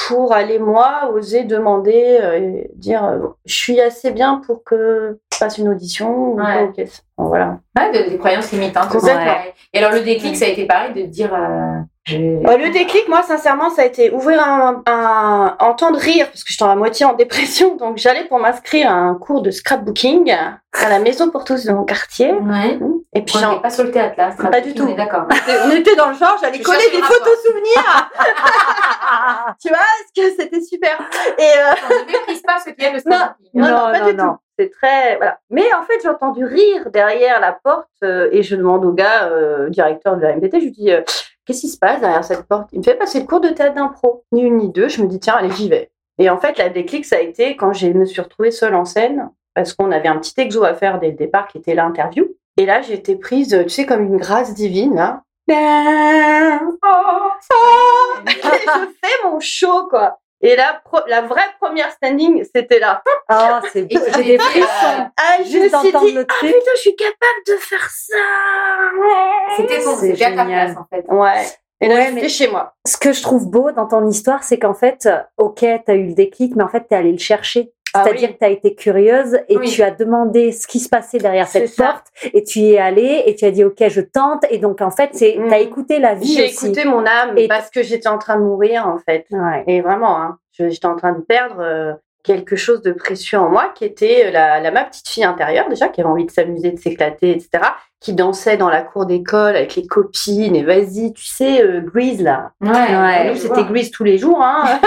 pour aller, moi, oser demander, euh, et dire, euh, je suis assez bien pour que je fasse une audition ou pas, voilà. De- des croyances limitantes. Et alors, le déclic, ça a été pareil de dire. euh, Bah, le déclic, moi, sincèrement, ça a été ouvrir un, un entendre rire, parce que j'étais à moitié en dépression. Donc, j'allais pour m'inscrire à un cours de scrapbooking à la maison pour tous de mon quartier. Ouais. Et puis, On n'est pas sur le théâtre là. Pas du tout. On est d'accord. on était dans le genre, j'allais coller des photos souvenirs. tu vois, parce que c'était super. Et euh, ne méprise pas ceux qui aiment le Non. non, non, pas non, du tout. C'est très voilà. Mais en fait, j'ai entendu rire derrière la porte euh, et je demande au gars, euh, directeur de la MPT, je lui dis euh, qu'est-ce qui se passe derrière cette porte? Il me fait passer le cours de théâtre d'impro. Ni une ni deux. Je me dis tiens, allez, j'y vais. Et en fait, la déclic, ça a été quand je me suis retrouvée seule en scène parce qu'on avait un petit exo à faire dès le départ qui était l'interview. Et là, j'ai été prise, tu sais, comme une grâce divine. Et je fais mon show quoi. Et la, la vraie première standing, c'était là. Oh, c'est tu j'ai des frissons. Ah, je me suis dit, le ah truc. putain, je suis capable de faire ça. C'était C'est c'était à ta place en fait. Ouais. Et là, Ouais, mais- chez moi. Ce que je trouve beau dans ton histoire, c'est qu'en fait, ok, tu as eu le déclic, mais en fait, tu es allé le chercher. Ah C'est-à-dire oui. que tu as été curieuse et Oui. tu as demandé ce qui se passait derrière cette ça. porte et tu y es allé et tu as dit ok je tente et donc en fait c'est Mm. tu as écouté la vie J'ai écouté mon âme Et- parce que j'étais en train de mourir en fait. Ouais. Et vraiment, hein, j'étais en train de perdre euh, quelque chose de précieux en moi, qui était euh, la, la ma petite fille intérieure déjà, qui avait envie de s'amuser, de s'éclater, etc., qui dansait dans la cour d'école avec les copines et vas-y, tu sais, euh, Grease là. Ouais. Ouais. Nous, c'était. Grease tous les jours. Hein.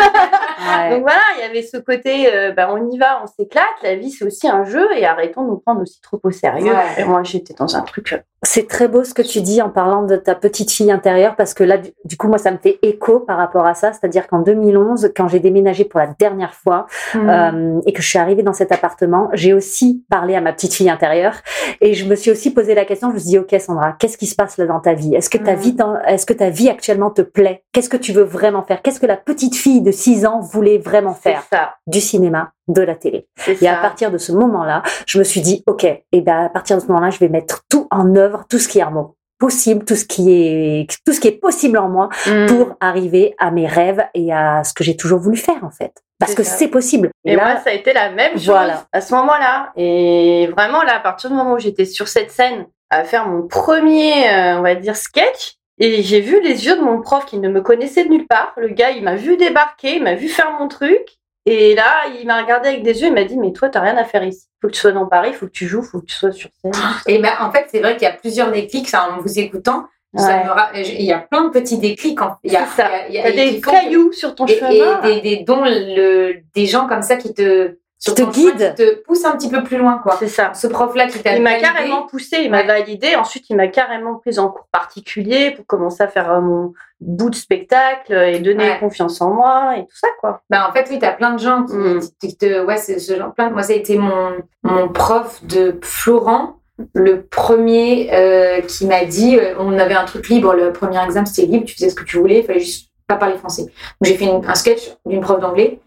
Ouais. Donc voilà, il y avait ce côté, euh, bah, on y va, on s'éclate. La vie, c'est aussi un jeu et arrêtons de nous prendre aussi trop au sérieux. Ouais. Et moi, j'étais dans un truc. euh, C'est très beau ce que tu dis en parlant de ta petite fille intérieure parce que là, du, coup, moi, ça me fait écho par rapport à ça. C'est-à-dire qu'en 2011, quand j'ai déménagé pour la dernière fois euh, et que je suis arrivée dans cet appartement, j'ai aussi parlé à ma petite fille intérieure et je me suis aussi posé la question. Je me suis dit, ok, Sandra, qu'est-ce qui se passe là dans ta vie? Est-ce que ta Mhm. vie, dans- est-ce que ta vie actuellement te plaît? Qu'est-ce que tu veux vraiment faire? Qu'est-ce que la petite fille de 6 ans voulait vraiment faire? ça. Du cinéma, de la télé. Et à partir de ce moment-là, je me suis dit, ok, et ben à partir de ce moment-là, je vais mettre tout en œuvre, tout ce qui est en moi possible, tout ce qui est tout ce qui est possible en moi Mm. pour arriver à mes rêves et à ce que j'ai toujours voulu faire en fait. Parce que c'est possible. Et là, moi, ça a été la même chose Voilà. à ce moment-là. Et vraiment, là, à partir du moment où j'étais sur cette scène à faire mon premier, euh, on va dire, sketch, et j'ai vu les yeux de mon prof qui ne me connaissait de nulle part. Le gars, il m'a vu débarquer, il m'a vu faire mon truc. Et là, il m'a regardé avec des yeux, il m'a dit, mais toi, t'as rien à faire ici. Faut que tu sois dans Paris, faut que tu joues, faut que tu sois sur scène. Et ben, en fait, c'est vrai qu'il y a plusieurs déclics, ça, en vous écoutant. Ça me Il y a plein de petits déclics. en- Il y a, ça. il y a- T'as il y a- des que- cailloux sur ton et, chemin. et des, des dont le, des gens comme ça qui te sur te guident. qui te poussent un petit peu plus loin quoi. C'est ça. Ce prof là qui t'a Il m'a carrément poussé, il m'a Ouais. validé. Ensuite, il m'a carrément prise en cours particulier pour commencer à faire euh, mon bout de spectacle et donner Ouais. confiance en moi et tout ça, quoi. Bah, en fait, oui, t'as plein de gens qui, Mm. qui te, ouais, c'est ce genre, plein moi, ça a été mon, mon prof de Florent, le premier, euh, qui m'a dit, euh, on avait un truc libre, le premier examen, c'était libre, tu faisais ce que tu voulais, il fallait juste pas parler français. Donc, j'ai fait une- un sketch d'une prof d'anglais.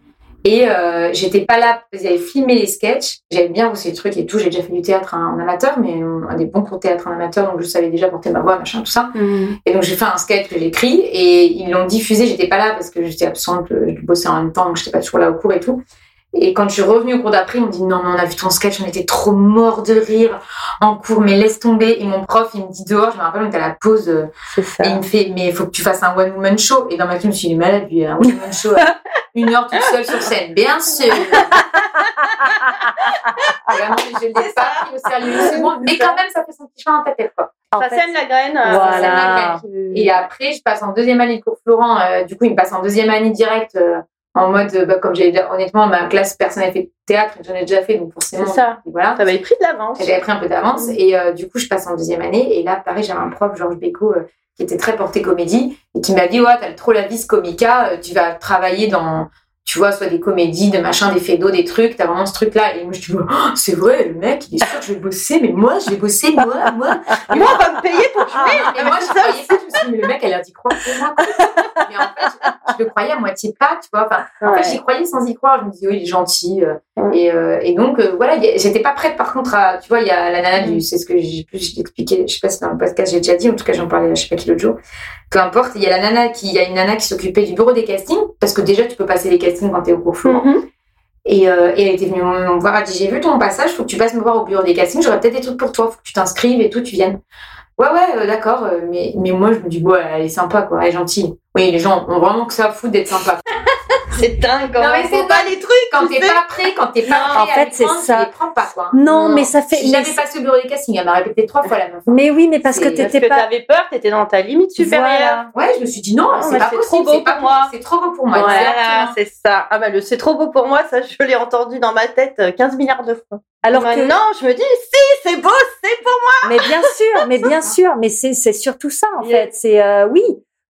Et euh, j'étais pas là, ils avaient filmé les sketchs, j'avais bien bossé les trucs et tout, j'ai déjà fait du théâtre en amateur, mais euh, un des bons cours de théâtre en amateur, donc je savais déjà porter ma voix, machin, tout ça. Et donc j'ai fait un sketch que j'ai écrit et ils l'ont diffusé. J'étais pas là parce que j'étais absente, je bossais en même temps, donc j'étais pas toujours là au cours et tout. Et quand je suis revenue au cours d'après, ils m'ont dit non, mais on a vu ton sketch, on était trop mort de rire en cours, mais laisse tomber. Et mon prof, il me dit dehors, je me rappelle, on était à la pause, euh, et il me fait, mais il faut que tu fasses un one woman show. Et dans ma tête, je me suis dit, il est malade, lui, un one woman show, euh, une heure toute seule sur scène, bien sûr. Vraiment, je l'ai C'est pas pris au sérieux une seconde, mais quand même, ça fait son petit chemin dans ta tête, quoi. En Ça fait, sème la graine. euh, Voilà. ça sème la graine. Et après, je passe en deuxième année de cours Florent. euh, du coup, il me passe en deuxième année direct euh, en mode, euh, bah, comme j'ai honnêtement, ma classe, personne n'a fait théâtre, j'en ai déjà fait, donc forcément. C'est ça. Voilà. T'avais pris de l'avance. J'avais pris un peu d'avance et euh, du coup, je passe en deuxième année. Et là, pareil, j'avais un prof, Georges Béco, euh, qui était très porté comédie et qui m'a dit Ouais, t'as trop la vis comica, euh, tu vas travailler dans, tu vois, soit des comédies, de machin, des fédos, des trucs, t'as vraiment ce truc-là. Et moi, je dis Oh, C'est vrai, le mec, il est sûr que je vais bosser, mais moi, je vais bosser, moi, moi. Et Moi, on va me payer pour jouer. ah, mais moi, je ça croyais pas, je me suis dit, mais le mec, elle a dit croire pour moi. Mais en fait, je, le croyais à moitié pas, tu vois. Enfin, en Ouais. fait, j'y croyais sans y croire. Je me disais, oui, il est gentil. euh. Et, euh, et donc, euh, voilà, j'étais pas prête, par contre, à, tu vois, il y a la nana du, c'est ce que j'ai plus expliqué, je sais pas si dans le podcast j'ai déjà dit, en tout cas, j'en parlais, à je sais pas qui l'autre jour. Peu importe, il y a la nana qui, il y a une nana qui s'occupait du bureau des castings, parce que déjà, tu peux passer les castings quand t'es au cours. Mhm. Et, euh, et elle était venue me voir, elle dit j'ai vu ton passage, faut que tu passes me voir au bureau des castings, j'aurais peut-être des trucs pour toi, faut que tu t'inscrives et tout, tu viennes. Ouais ouais, euh, d'accord, euh, mais mais moi je me dis ouais, elle est sympa quoi, elle est gentille. Oui, les gens ont vraiment que ça à foutre d'être sympa. C'est dingue. Non, mais c'est pas les trucs. Quand tu t'es pas prêt, quand t'es pas prêt en fait, c'est ça. tu les prends pas quoi. Non, mais ça fait. Si mais- j'avais passé au bureau des castings, elle m'a répété trois fois la même fois. Mais oui, mais parce que Parce t'étais que pas. t'avais peur, t'étais dans ta limite supérieure. Voilà. Ouais, je me suis dit non, Non, c'est pas c'est possible, trop beau c'est pas pour moi. C'est trop beau pour moi. Voilà, exactement. c'est ça. Ah bah le c'est trop beau pour moi, ça je l'ai entendu dans ma tête euh, 15 milliards de fois. Alors que. Maintenant, je me dis si, c'est beau, c'est beau. Mais bien sûr, mais bien sûr, mais c'est c'est surtout ça en fait. C'est euh, oui.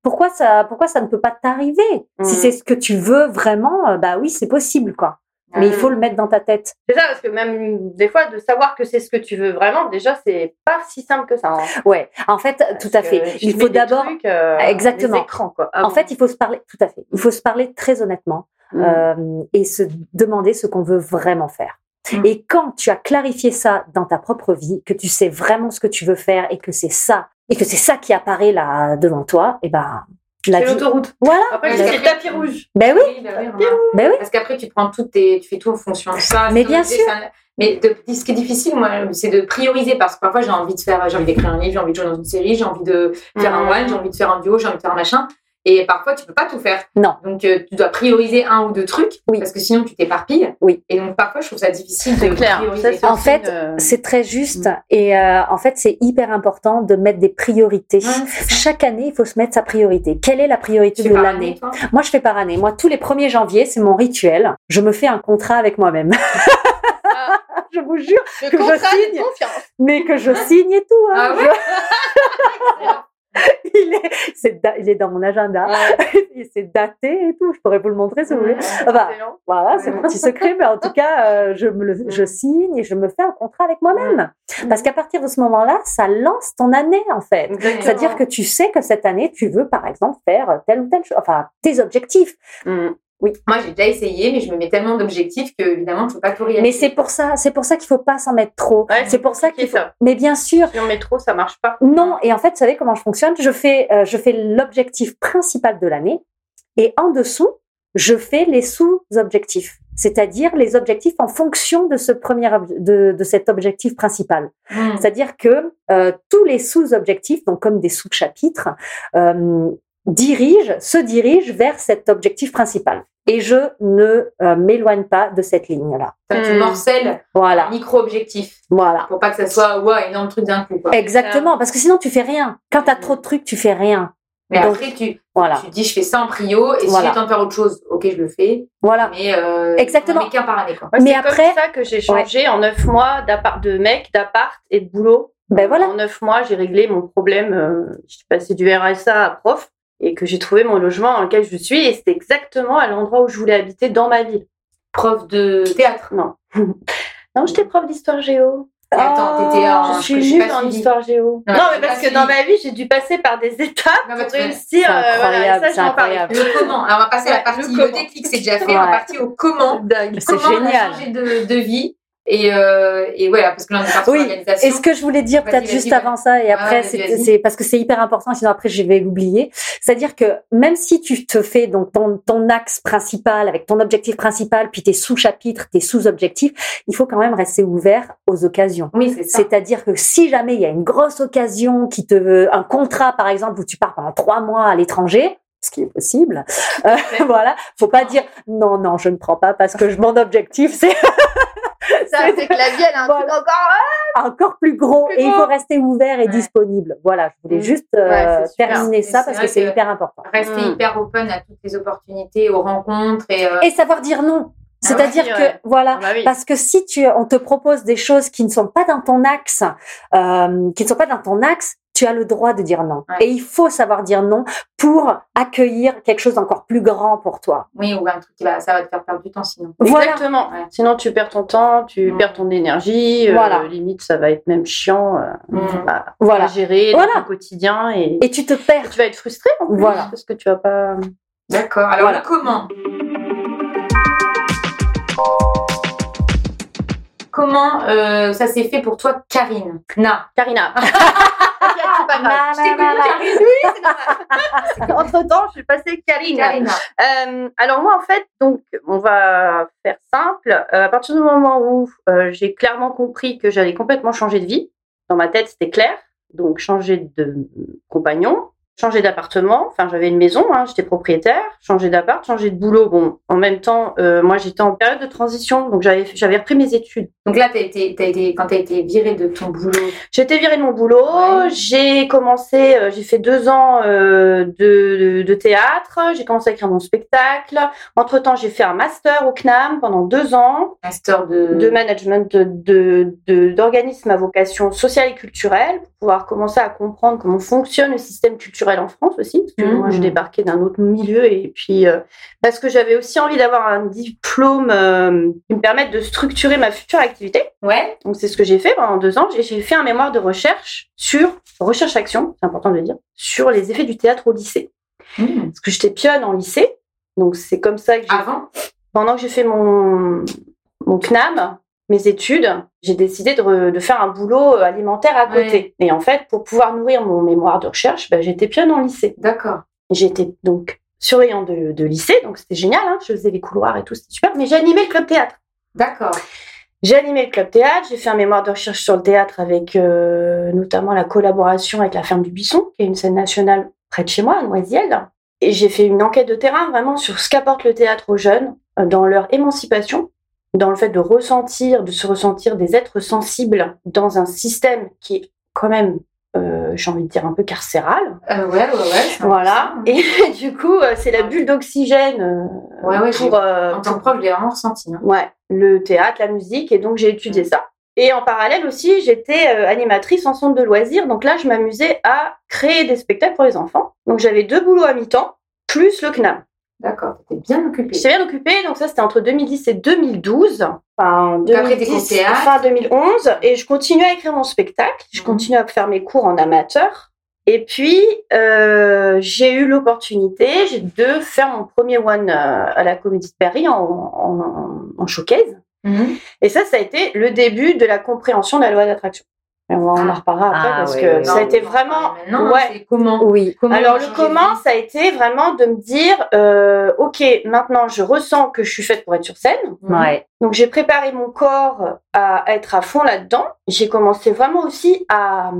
Pourquoi ça, pourquoi ça ne peut pas t'arriver? Si Mm. c'est ce que tu veux vraiment, euh, bah oui, c'est possible quoi. Mais il faut le mettre dans ta tête. C'est ça parce que même des fois de savoir que c'est ce que tu veux vraiment, déjà c'est pas si simple que ça. hein. Ouais. En fait, tout à fait. Il faut d'abord. euh, Exactement. écrans, quoi. En fait, il faut se parler. Tout à fait. Il faut se parler très honnêtement Mm. euh, et se demander ce qu'on veut vraiment faire. Mm. Et quand tu as clarifié ça dans ta propre vie, que tu sais vraiment ce que tu veux faire et que c'est ça et que c'est ça qui apparaît là devant toi, et ben la c'est vie. l'autoroute. Voilà. Après, c'est c'est le tapis rouge. Ben oui. Oui, bah oui. Ben oui. Parce qu'après, tu prends toutes tes, tu fais tout en fonction de ça. Mais bien sûr. ça- Mais de, ce qui est difficile, moi, c'est de prioriser parce que parfois j'ai envie de faire, j'ai envie d'écrire un livre, j'ai envie de jouer dans une série, j'ai envie de faire un Mhm. one, j'ai envie de faire un duo, j'ai envie de faire un machin. Et parfois, tu peux pas tout faire. Non. Donc, euh, tu dois prioriser un ou deux trucs Oui. parce que sinon, tu t'éparpilles. Oui. Et donc, parfois, je trouve ça difficile de clair. prioriser. Ça, En fait, une- C'est très juste Mm. et euh, en fait c'est hyper important de mettre des priorités. Chaque année, il faut se mettre sa priorité. Quelle est la priorité de l'année Moi, je fais par année. Moi, tous les 1er janvier, c'est mon rituel. Je me fais un contrat avec moi-même. je vous jure, Le que je signe. confiance. mais que je signe et tout. hein. Ah ouais? Je- il, est, da- il est dans mon agenda. Et c'est daté et tout. Je pourrais vous le montrer si vous voulez. Enfin, Excellent. Voilà, c'est mon petit secret, mais en tout cas, euh, je, me le, je signe et je me fais un contrat avec moi-même. Parce qu'à partir de ce moment-là, ça lance ton année, en fait. C'est-à-dire que tu sais que cette année, tu veux, par exemple, faire telle ou telle chose, enfin, tes objectifs. Mm. Moi, j'ai déjà essayé, mais je me mets tellement d'objectifs que, évidemment, je peux pas tout réaliser. Mais c'est pour ça, c'est pour ça qu'il faut pas s'en mettre trop. Ouais, c'est pour ça qu'il faut. ça. Mais bien sûr, Si on met trop, ça marche pas. non. Et en fait, vous savez comment je fonctionne? Je fais, euh, je fais l'objectif principal de l'année, et en dessous, je fais les sous-objectifs, c'est-à-dire les objectifs en fonction de ce premier de, de cet objectif principal. Mm. C'est-à-dire que euh, tous les sous-objectifs, donc comme des sous-chapitres, euh, dirige, se dirige vers cet objectif principal. Et je ne euh, m'éloigne pas de cette ligne-là. Tu Hmm. morcelles Voilà, micro-objectif voilà. pour pas que ça soit ouais, énorme truc d'un coup. Quoi. Exactement, parce que sinon tu fais rien. Quand tu as trop de trucs, tu fais rien. Mais Donc, après, tu, Voilà, tu dis je fais ça en prio et si Voilà. j'ai le temps de faire autre chose, ok, je le fais. voilà. Mais euh, Exactement. qu'un par année. Quoi. Ouais, Mais c'est après- comme ça que j'ai changé en neuf mois d'appart, de mec, d'appart et de boulot. Ben voilà. En neuf mois, j'ai réglé mon problème. euh, je suis passée du RSA à prof et que j'ai trouvé mon logement dans lequel je suis et c'était exactement à l'endroit où je voulais habiter dans ma ville. Prof de théâtre. Non. non, j'étais prof d'histoire géo. Attends, t'étais en- je suis nulle en histoire géo. Non, mais parce que dans ma vie, j'ai dû passer par des étapes Non, pour réussir. Euh, voilà, ça, c'est je m'en parlais. incroyable. Le comment. Alors, on va passer à la partie le le, déclic, c'est déjà fait. On va partir au comment. Dingue. C'est comment on a génial. changé de, de vie. Et, euh, et voilà, parce que là, on est parti Oui. l'organisation. Et ce que je voulais dire peut-être juste avant ça et Ah, après, vas-y, c'est parce que c'est hyper important, sinon après je vais l'oublier. C'est-à-dire que même si tu te fais donc ton, ton axe principal avec ton objectif principal, puis tes sous-chapitres, tes sous-objectifs, il faut quand même rester ouvert aux occasions. Oui, c'est. C'est-à-dire que si jamais il y a une grosse occasion qui te, un contrat par exemple où tu pars pendant trois mois à l'étranger, ce qui est possible, euh, voilà, faut pas dire non non je ne prends pas parce que je mon objectif c'est Ça, c'est que la vie, elle a un Voilà. truc encore. encore plus gros Plus et il faut rester ouvert et Ouais. disponible. Voilà, je voulais Mm. juste euh, Ouais, terminer ça parce que c'est hyper important. Rester Mm. hyper open à toutes les opportunités, aux rencontres. Et, euh, Et savoir dire non. Ah C'est-à-dire oui, que ouais. voilà, Ah bah oui. parce que si tu on te propose des choses qui ne sont pas dans ton axe, euh, qui ne sont pas dans ton axe, tu as le droit de dire non. Ouais. Et il faut savoir dire non pour accueillir quelque chose d'encore plus grand pour toi. oui, ou un truc qui va, ça va te faire perdre du temps sinon. Voilà. Exactement. Ouais. Sinon, tu perds ton temps, tu perds ton énergie. euh, Voilà. limite, ça va être même chiant euh, Mm. à, Voilà. à gérer dans Voilà. ton quotidien. Et, Et tu te perds. tu vas être frustré en plus, Voilà. parce que tu vas pas. D'accord. Alors, le comment? Comment euh, ça s'est fait pour toi, Karine? Na. Karina. T'inquiète, c'est pas grave. Na, Je t'ai na, connue, na, na. Karine. Oui, c'est normal. Entre temps, je suis passée Karina. Karina. Euh, alors moi, en fait, donc, on va faire simple. Euh, à partir du moment où j'ai clairement compris que j'allais complètement changer de vie, dans ma tête, c'était clair. Donc, changer de compagnon, changer d'appartement. Enfin, j'avais une maison, hein, j'étais propriétaire. Changer d'appart, changer de boulot. Bon, en même temps, euh, moi, j'étais en période de transition, donc j'avais j'avais repris mes études. Donc là, t'as été, t'as été, quand tu as été virée de ton boulot, J'ai été virée de mon boulot. Ouais. J'ai commencé, euh, j'ai fait deux ans euh, de, de, de théâtre. J'ai commencé à écrire mon spectacle. Entre temps, j'ai fait un master au CNAM pendant deux ans master de. de management de, de, de- d'organismes à vocation sociale et culturelle pour pouvoir commencer à comprendre comment fonctionne le système culturel en France aussi. Parce que Mhm. moi, je débarquais d'un autre milieu et puis euh, parce que j'avais aussi envie d'avoir un diplôme euh, qui me permette de structurer ma future activité. Ouais. Donc c'est ce que j'ai fait pendant deux ans. J'ai- fait un mémoire de recherche sur recherche-action, c'est important de le dire, sur les effets du théâtre au lycée. Mmh. Parce que j'étais pionne en lycée, donc c'est comme ça que j'ai Avant? pendant que j'ai fait mon mon CNAM, mes études, j'ai décidé de, re- de faire un boulot euh, alimentaire à côté. Et en fait, pour pouvoir nourrir mon mémoire de recherche, bah, j'étais pionne en lycée. D'accord. J'étais donc surveillante de, de lycée, donc c'était génial. hein. Je faisais les couloirs et tout, c'était super. Mais j'animais le club théâtre. D'accord. J'ai animé le club théâtre, j'ai fait un mémoire de recherche sur le théâtre avec euh, notamment la collaboration avec la Ferme du Buisson, qui est une scène nationale près de chez moi, à Noisiel. Et j'ai fait une enquête de terrain vraiment sur ce qu'apporte le théâtre aux jeunes euh, dans leur émancipation, dans le fait de ressentir, de se ressentir des êtres sensibles dans un système qui est quand même, euh, j'ai envie de dire, un peu carcéral. Euh, ouais, ouais, ouais. Voilà. Et du coup, euh, c'est la bulle d'oxygène euh, Ouais, ouais, pour, euh, En tant que prof, je l'ai vraiment ressenti. hein. Ouais, le théâtre, la musique, et donc j'ai étudié ça. Et en parallèle aussi, j'étais animatrice en centre de loisirs, donc là, je m'amusais à créer des spectacles pour les enfants. Donc j'avais deux boulots à mi-temps, plus le CNAM. D'accord. T'étais bien occupée. J'étais bien occupée, donc ça, c'était entre 2010 et 2012. Enfin, après, t'es 2010, au théâtre. fin 2011, et je continuais à écrire mon spectacle, je Mhm. continuais à faire mes cours en amateur. Et puis, euh, j'ai eu l'opportunité de faire mon premier one euh, à la Comédie de Paris en, en, en showcase. Mhm. Et ça, ça a été le début de la compréhension de la loi d'attraction. On, en Ah. reparlera après Ah, parce oui, que ça a été Non, vraiment. parler maintenant, ouais. comment Oui. Comment Alors le comment, ça a été vraiment de me dire, euh, ok, maintenant je ressens que je suis faite pour être sur scène. Mhm. Ouais. Donc j'ai préparé mon corps à être à fond là-dedans. J'ai commencé vraiment aussi à,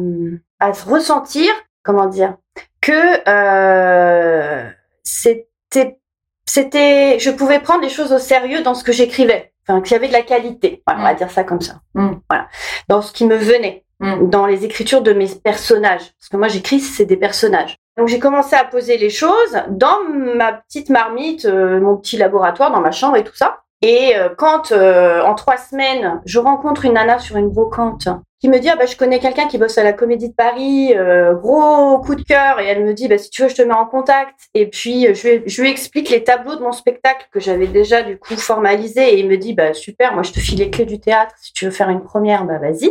à se ressentir, comment dire, que euh, c'était, c'était, je pouvais prendre les choses au sérieux dans ce que j'écrivais. Enfin, qu'il y avait de la qualité. Voilà, On va Mm. dire ça comme ça. Mm. Voilà. Dans ce qui me venait, Mm. dans les écritures de mes personnages. Parce que moi, j'écris, c'est des personnages. Donc, j'ai commencé à poser les choses dans ma petite marmite, euh, mon petit laboratoire, dans ma chambre et tout ça. Et euh, quand, euh, en trois semaines, je rencontre une nana sur une brocante qui me dit ah bah je connais quelqu'un qui bosse à la Comédie de Paris, gros coup de cœur et elle me dit bah si tu veux je te mets en contact et puis je lui, je lui explique les tableaux de mon spectacle que j'avais déjà du coup formalisé et il me dit bah super moi je te file les clés du théâtre si tu veux faire une première bah vas-y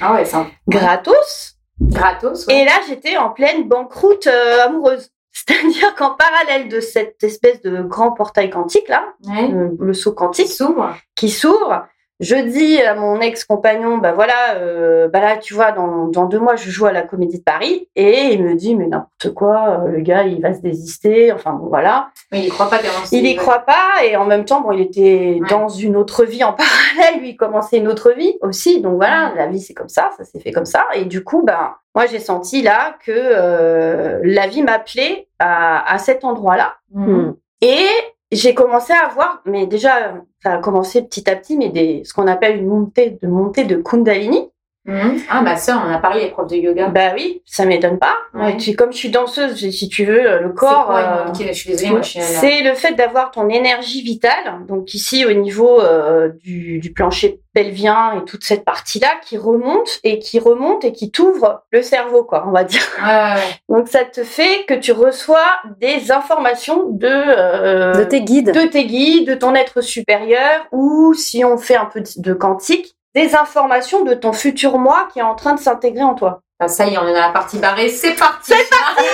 Ah ouais, un- gratos gratos. ouais. et là j'étais en pleine banqueroute euh, amoureuse c'est-à-dire qu'en parallèle de cette espèce de grand portail quantique là Ouais. euh, le saut quantique s'ouvre. qui s'ouvre. Je dis à mon ex-compagnon, bah voilà, euh, bah là, tu vois, dans, dans deux mois, je joue à la Comédie de Paris. Et il me dit, mais n'importe quoi, euh, le gars, il va se désister. Enfin, bon, voilà. Mais il croit pas. Il y croit pas. Et en même temps, bon, il était Ouais. dans une autre vie en parallèle. Lui, il commençait une autre vie aussi. Donc voilà, la vie, c'est comme ça. Ça s'est fait comme ça. Et du coup, ben, moi, j'ai senti là que euh, la vie m'appelait à, à cet endroit-là. Mhm. Et j'ai commencé à voir, mais déjà, ça a commencé petit à petit, mais des, ce qu'on appelle une montée de montée de Kundalini. Mhm. Ah, ma soeur, on en a parlé, les profs de yoga. Bah oui, ça m'étonne pas. Ouais. Comme je suis danseuse, si tu veux, le C'est corps. quoi, une euh, Je suis c'est le fait d'avoir ton énergie vitale, donc ici au niveau euh, du, du plancher pelvien et toute cette partie-là qui remonte et qui remonte et qui t'ouvre le cerveau, quoi, on va dire. Ouais, ouais, ouais. Donc ça te fait que tu reçois des informations de euh, De tes guides. de tes guides, de ton être supérieur, ou si on fait un peu de quantique, des informations de ton futur moi qui est en train de s'intégrer en toi. Ah, ça y est, on est dans la partie barrée. C'est parti. C'est parti.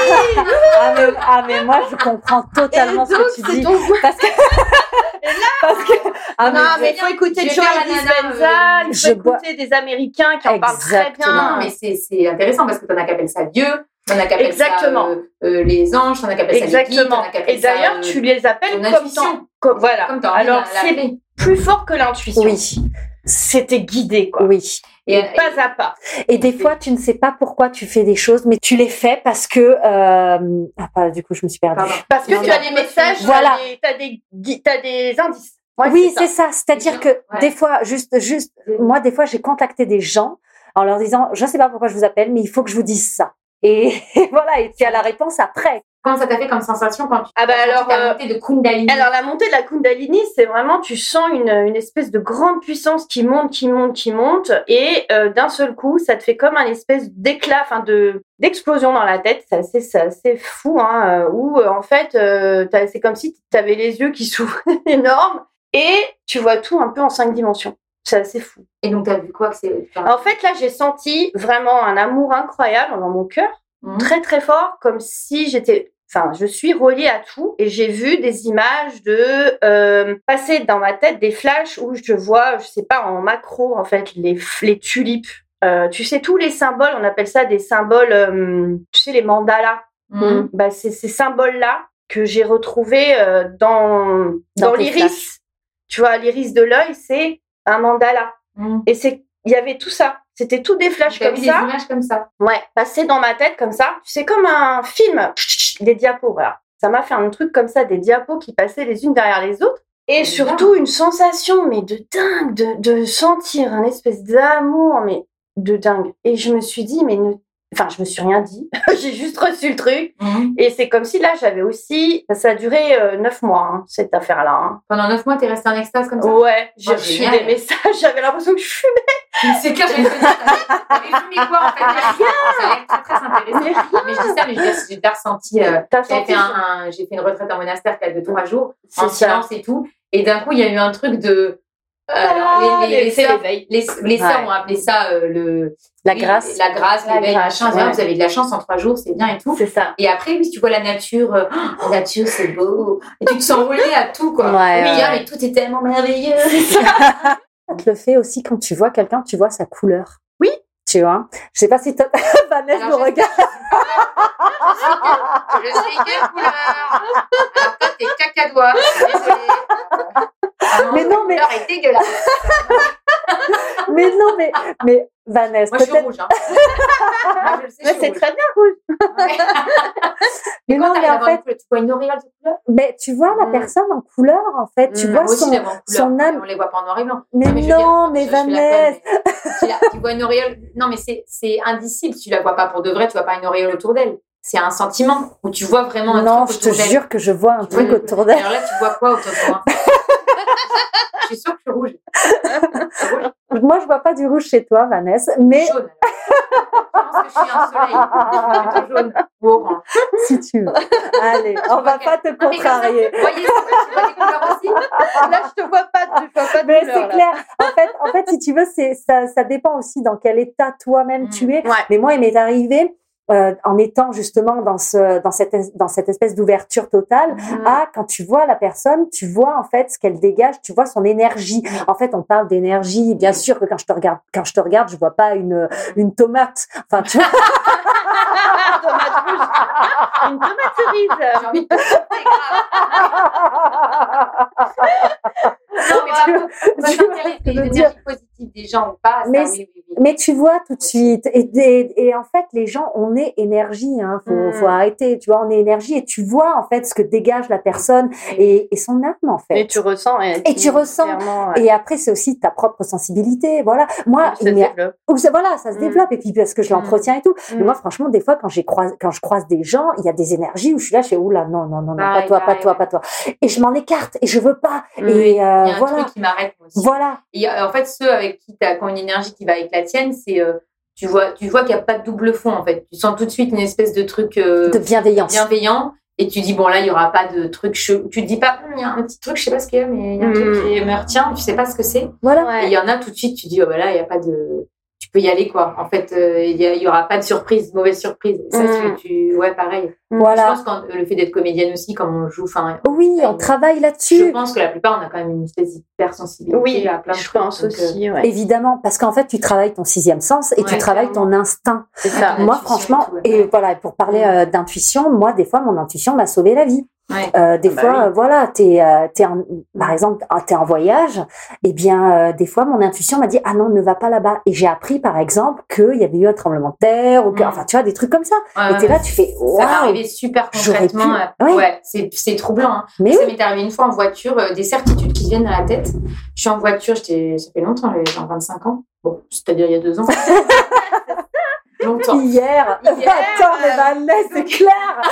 Ah mais, ah, mais moi, je comprends totalement ce donc, que tu c'est dis. ton- Parce que. parce que. Ah, non, mais mais il faut écouter nana, Dispenza, il je faut bois- écouter des Américains qui en parlent très Exactement. bien. Non, mais c'est c'est intéressant parce que t'en as qu'appellent ça Dieu, t'en as qu'appellent ça Exactement. euh, euh, les anges, t'en as qu'appellent ça les guides, Exactement. qu'appellent Et d'ailleurs, ça, euh, tu les appelles ton comme intuition. tant- comme- voilà. Comme Alors, c'est plus fort que l'intuition. Oui, C'était guidé, quoi. oui. Et, Et, pas à pas. Et des fois, tu ne sais pas pourquoi tu fais des choses, mais tu les fais parce que. Euh... Ah, pas, du coup, je me suis perdue. Pardon. Parce que Non, tu non. as des messages, Voilà. tu as des, gui- t'as des indices. Ouais, oui, c'est ça. C'est-à-dire que Ouais. des fois, juste, juste, moi, des fois, j'ai contacté des gens en leur disant, je ne sais pas pourquoi je vous appelle, mais il faut que je vous dise ça. Et voilà, et tu as la réponse après. Comment ça t'a fait comme sensation quand tu Ah bah as alors, ta euh, montée de Kundalini? Alors la montée de la Kundalini, c'est vraiment, tu sens une, une espèce de grande puissance qui monte, qui monte, qui monte, et euh, d'un seul coup, ça te fait comme un espèce d'éclat, enfin de d'explosion dans la tête. C'est assez, c'est assez fou, hein, euh, où euh, en fait, euh, c'est comme si tu avais les yeux qui s'ouvrent énormes, et tu vois tout un peu en cinq dimensions. C'est assez fou. Et donc t'as vu quoi que c'est? En fait, là, j'ai senti vraiment un amour incroyable dans mon cœur. Mhm. très très fort, comme si j'étais, enfin, je suis reliée à tout et j'ai vu des images de euh, passer dans ma tête des flashs où je vois, je sais pas, en macro en fait, les, les tulipes. Euh, tu sais, tous les symboles, on appelle ça des symboles, euh, tu sais, les mandalas. Mhm. Bah, c'est ces symboles-là que j'ai retrouvés euh, dans, Dans dans l'iris. Tu vois, l'iris de l'œil, c'est un mandala. Mhm. Et c'est, il y avait tout ça. C'était tout des flashs comme ça. des images comme ça Ouais, passer dans ma tête comme ça. C'est comme un film, des diapos, voilà. Ça m'a fait un truc comme ça, des diapos qui passaient les unes derrière les autres. Et surtout une sensation, mais de dingue, de, de sentir un espèce d'amour, mais de dingue. Et je me suis dit, mais ne... Enfin, je me suis rien dit. J'ai juste reçu le truc. Mhm. Et c'est comme si là, j'avais aussi... Ça a duré euh, neuf mois, hein, cette affaire-là. hein. Pendant neuf mois, t'es resté en extase comme ça? Ouais, j'ai Oh, reçu génial. des messages. J'avais l'impression que je fumais. C'est clair, j'avais fumé quoi en fait? Ça a l'air très très intéressant. Mais je dis ça, mais si j'ai pas ressenti. euh, senti fait, un, un- j'ai fait une retraite en monastère qui a de trois jours, en ça. silence et tout. Et d'un coup, il y a eu un truc de. Euh, Ah, alors, les, les, les, c'est sœurs, l'éveil. les, les sœurs Ouais. ont appelé ça euh, le. La oui, grâce. La grâce, La l'éveil, grâce, machin. ouais. Vous avez de la chance en trois jours, c'est bien et tout. C'est ça. Et après, oui, tu vois la nature, euh, Oh, la nature, c'est beau. Et tu te sens relié à tout, quoi. Ouais, oui, ouais. ah, mais tout est tellement merveilleux. Ça te le fait aussi quand tu vois quelqu'un, tu vois sa couleur. Oui. Tu vois. Je sais pas si toi, Vanessa je- regarde. Je suis quelle couleur Alors toi, t'es cacadois. désolée. Mais non, mais- est dégueulasse. mais non, mais, mais Vanessa, Moi, je suis rouge. Hein. Moi, je le sais, je Mais suis c'est très bien rouge. Mais Quand non, mais en fait, couleur, tu vois une auréole de couleur? Mais tu vois la Mm. personne en couleur, en fait. Tu Mm. vois Moi aussi, son, je son âme. On les voit pas en noir et blanc. Mais je non, mais je- je conne, Vanessa. tu, la- tu vois une auréole. Non, mais c'est indicible. Tu la vois pas pour de vrai. Tu vois pas une auréole autour d'elle. C'est un sentiment où tu vois vraiment un Non, je truc te autour d'elle. jure que je vois un truc autour d'elle. Alors là, tu vois quoi autour de toi? Je suis sûre que je suis rouge. Moi, je vois pas du rouge chez toi, Vanessa, mais jaune. Je pense que je suis un soleil. Jaune ou orange. si tu veux. Allez, on va pas te contrarier. Vous voyez, tu vois des couleurs aussi Là, je te vois pas, je vois pas de Mais c'est clair. En fait, en fait, si tu veux, c'est ça, ça dépend aussi dans quel état toi-même Mm. tu es. Ouais. Mais moi, il m'est arrivé euh, en étant justement dans ce, dans cette, es- dans cette espèce d'ouverture totale. Mm. Ah, quand tu vois la personne, tu vois en fait ce qu'elle dégage, tu vois son énergie. En fait, on parle d'énergie. Bien sûr que quand je te regarde, quand je te regarde, je vois pas une une tomate. Enfin, tu vois. tomate rouge. Une tomate cerise. Non, mais tu des gens ou pas. Ça, Mais oui, oui, oui. Mais tu vois tout de suite. Et, et, et en fait, les gens, on est énergie. Hein. Faut, Mm. faut arrêter. Tu vois, on est énergie et tu vois en fait ce que dégage la personne et, et son âme en fait. Et tu ressens. Et, tu ressens. ouais. Et après, c'est aussi ta propre sensibilité. Voilà. Moi, Ça se ou ça, voilà, ça se Mm. développe. Et puis parce que je l'entretiens et tout. Mais moi, franchement, des fois, quand j'ai croise, quand je croise des gens, il y a des énergies où je suis là, je fais oula, non, non, non, non, pas toi, pas toi, pas toi. Et je m'en écarte et je veux pas. Et Il y euh, a un voilà, truc qui m'arrête aussi. voilà. Et euh, en fait, ceux avec qui tu as une énergie qui va avec la tienne, c'est euh, tu vois, tu vois qu'il n'y a pas de double fond en fait. Tu sens tout de suite une espèce de truc euh, De bienveillance. bienveillant et tu dis bon là il y aura pas de truc chelou. Tu te dis pas Hum, il y a un petit truc, je sais pas ce qu'il y a, mais il y a un Mm. truc qui me retient, tu sais pas ce que c'est. Voilà. Et il y en a tout de suite, tu dis oh bah là il y a pas de, peux y aller quoi. En fait, euh, il y, a- il y aura pas de surprise, mauvaise surprise. Ça Mm. tu, tu, ouais pareil. Je Voilà. pense que le fait d'être comédienne aussi, comme on joue, enfin Oui, on travaille je là-dessus. pense que la plupart on a quand même une espèce d'hypersensibilité Oui, à plein de je trucs, pense donc, euh, aussi. Ouais. Évidemment, parce qu'en fait, tu travailles ton sixième sens et tu travailles clairement. ton instinct. C'est ça. Moi, franchement, et tout, ouais. et voilà, pour parler Mm. euh, d'intuition, moi, des fois, mon intuition m'a sauvé la vie. Ouais. Euh, des Ah bah fois, oui. euh, voilà, t'es, euh, t'es en, par exemple, ah, t'es en voyage, et bien, euh, des fois, mon intuition m'a dit, ah non, ne va pas là-bas. Et j'ai appris, par exemple, qu'il y avait eu un tremblement de terre, ou que, Mm. enfin, tu vois, des trucs comme ça. Ouais, et t'es là, tu fais, Ça m'est arrivé super concrètement. pu. euh, Ouais. Ouais, c'est c'est troublant. hein. Mais Ça oui, m'est arrivé une fois en voiture, euh, des certitudes qui viennent dans la tête. Je suis en voiture, j'étais, ça fait longtemps, j'avais genre 25 ans. Bon, c'est-à-dire il y a deux ans. longtemps. hier. Hier, Attends, mais Vanessa, c'est clair.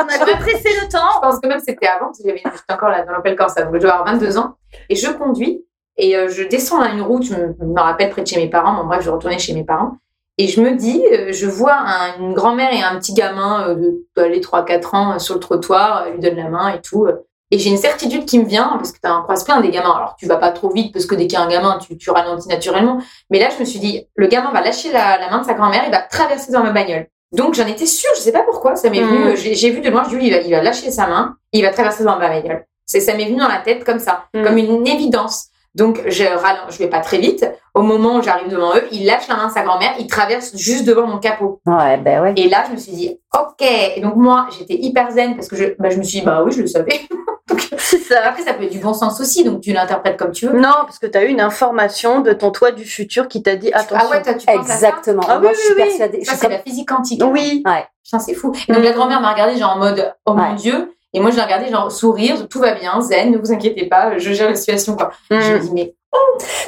On a tout pressé le Je temps. pense que même c'était avant, parce que j'avais- j'étais encore là dans l'Opel Corsa, donc je dois avoir 22 ans. Et je conduis, et euh, je descends à une route, je me, je me rappelle près de chez mes parents, bon bref, je retournais chez mes parents. Et je me dis, euh, je vois un- une grand-mère et un petit gamin euh, de de les 3-4 ans euh, sur le trottoir, lui donne la main et tout. Et j'ai une certitude qui me vient, parce que tu en croises plein des gamins. Alors, tu vas pas trop vite, parce que dès qu'il y a un gamin, tu, tu ralentis naturellement. Mais là, je me suis dit, le gamin va lâcher la, la main de sa grand-mère, il va traverser dans ma bagnole. Donc, j'en étais sûre, je sais pas pourquoi, ça m'est Mm. venu, euh, j'ai vu de loin, je lui dis, il va, il va lâcher sa main, et il va traverser dans ma bagnole. Ça m'est venu dans la tête comme ça, Mm. comme une évidence. Donc, je je vais pas très vite. Au moment où j'arrive devant eux, il lâche la main de sa grand-mère, il traverse juste devant mon capot. Ouais, ben ouais. Et là, je me suis dit, ok. Et donc, moi, j'étais hyper zen parce que je, bah, je me suis dit, bah oui, je le savais. Donc, C'est ça. après, ça peut être du bon sens aussi, donc tu l'interprètes comme tu veux. Non, parce que tu as eu une information de ton toi du futur qui t'a dit attention. Ah ouais, toi, tu penses à ça Exactement. Ah Moi, oui, je suis oui, oui. persuadée. je Ça, c'est comme- la physique quantique. Oui. Ouais. Putain, c'est fou. Et donc, la grand-mère m'a regardé genre en mode, oh mon. Dieu. Et moi, je l'ai regardé genre sourire, tout va bien, zen, ne vous inquiétez pas, je gère la situation, quoi. Je me Mm. dis, mais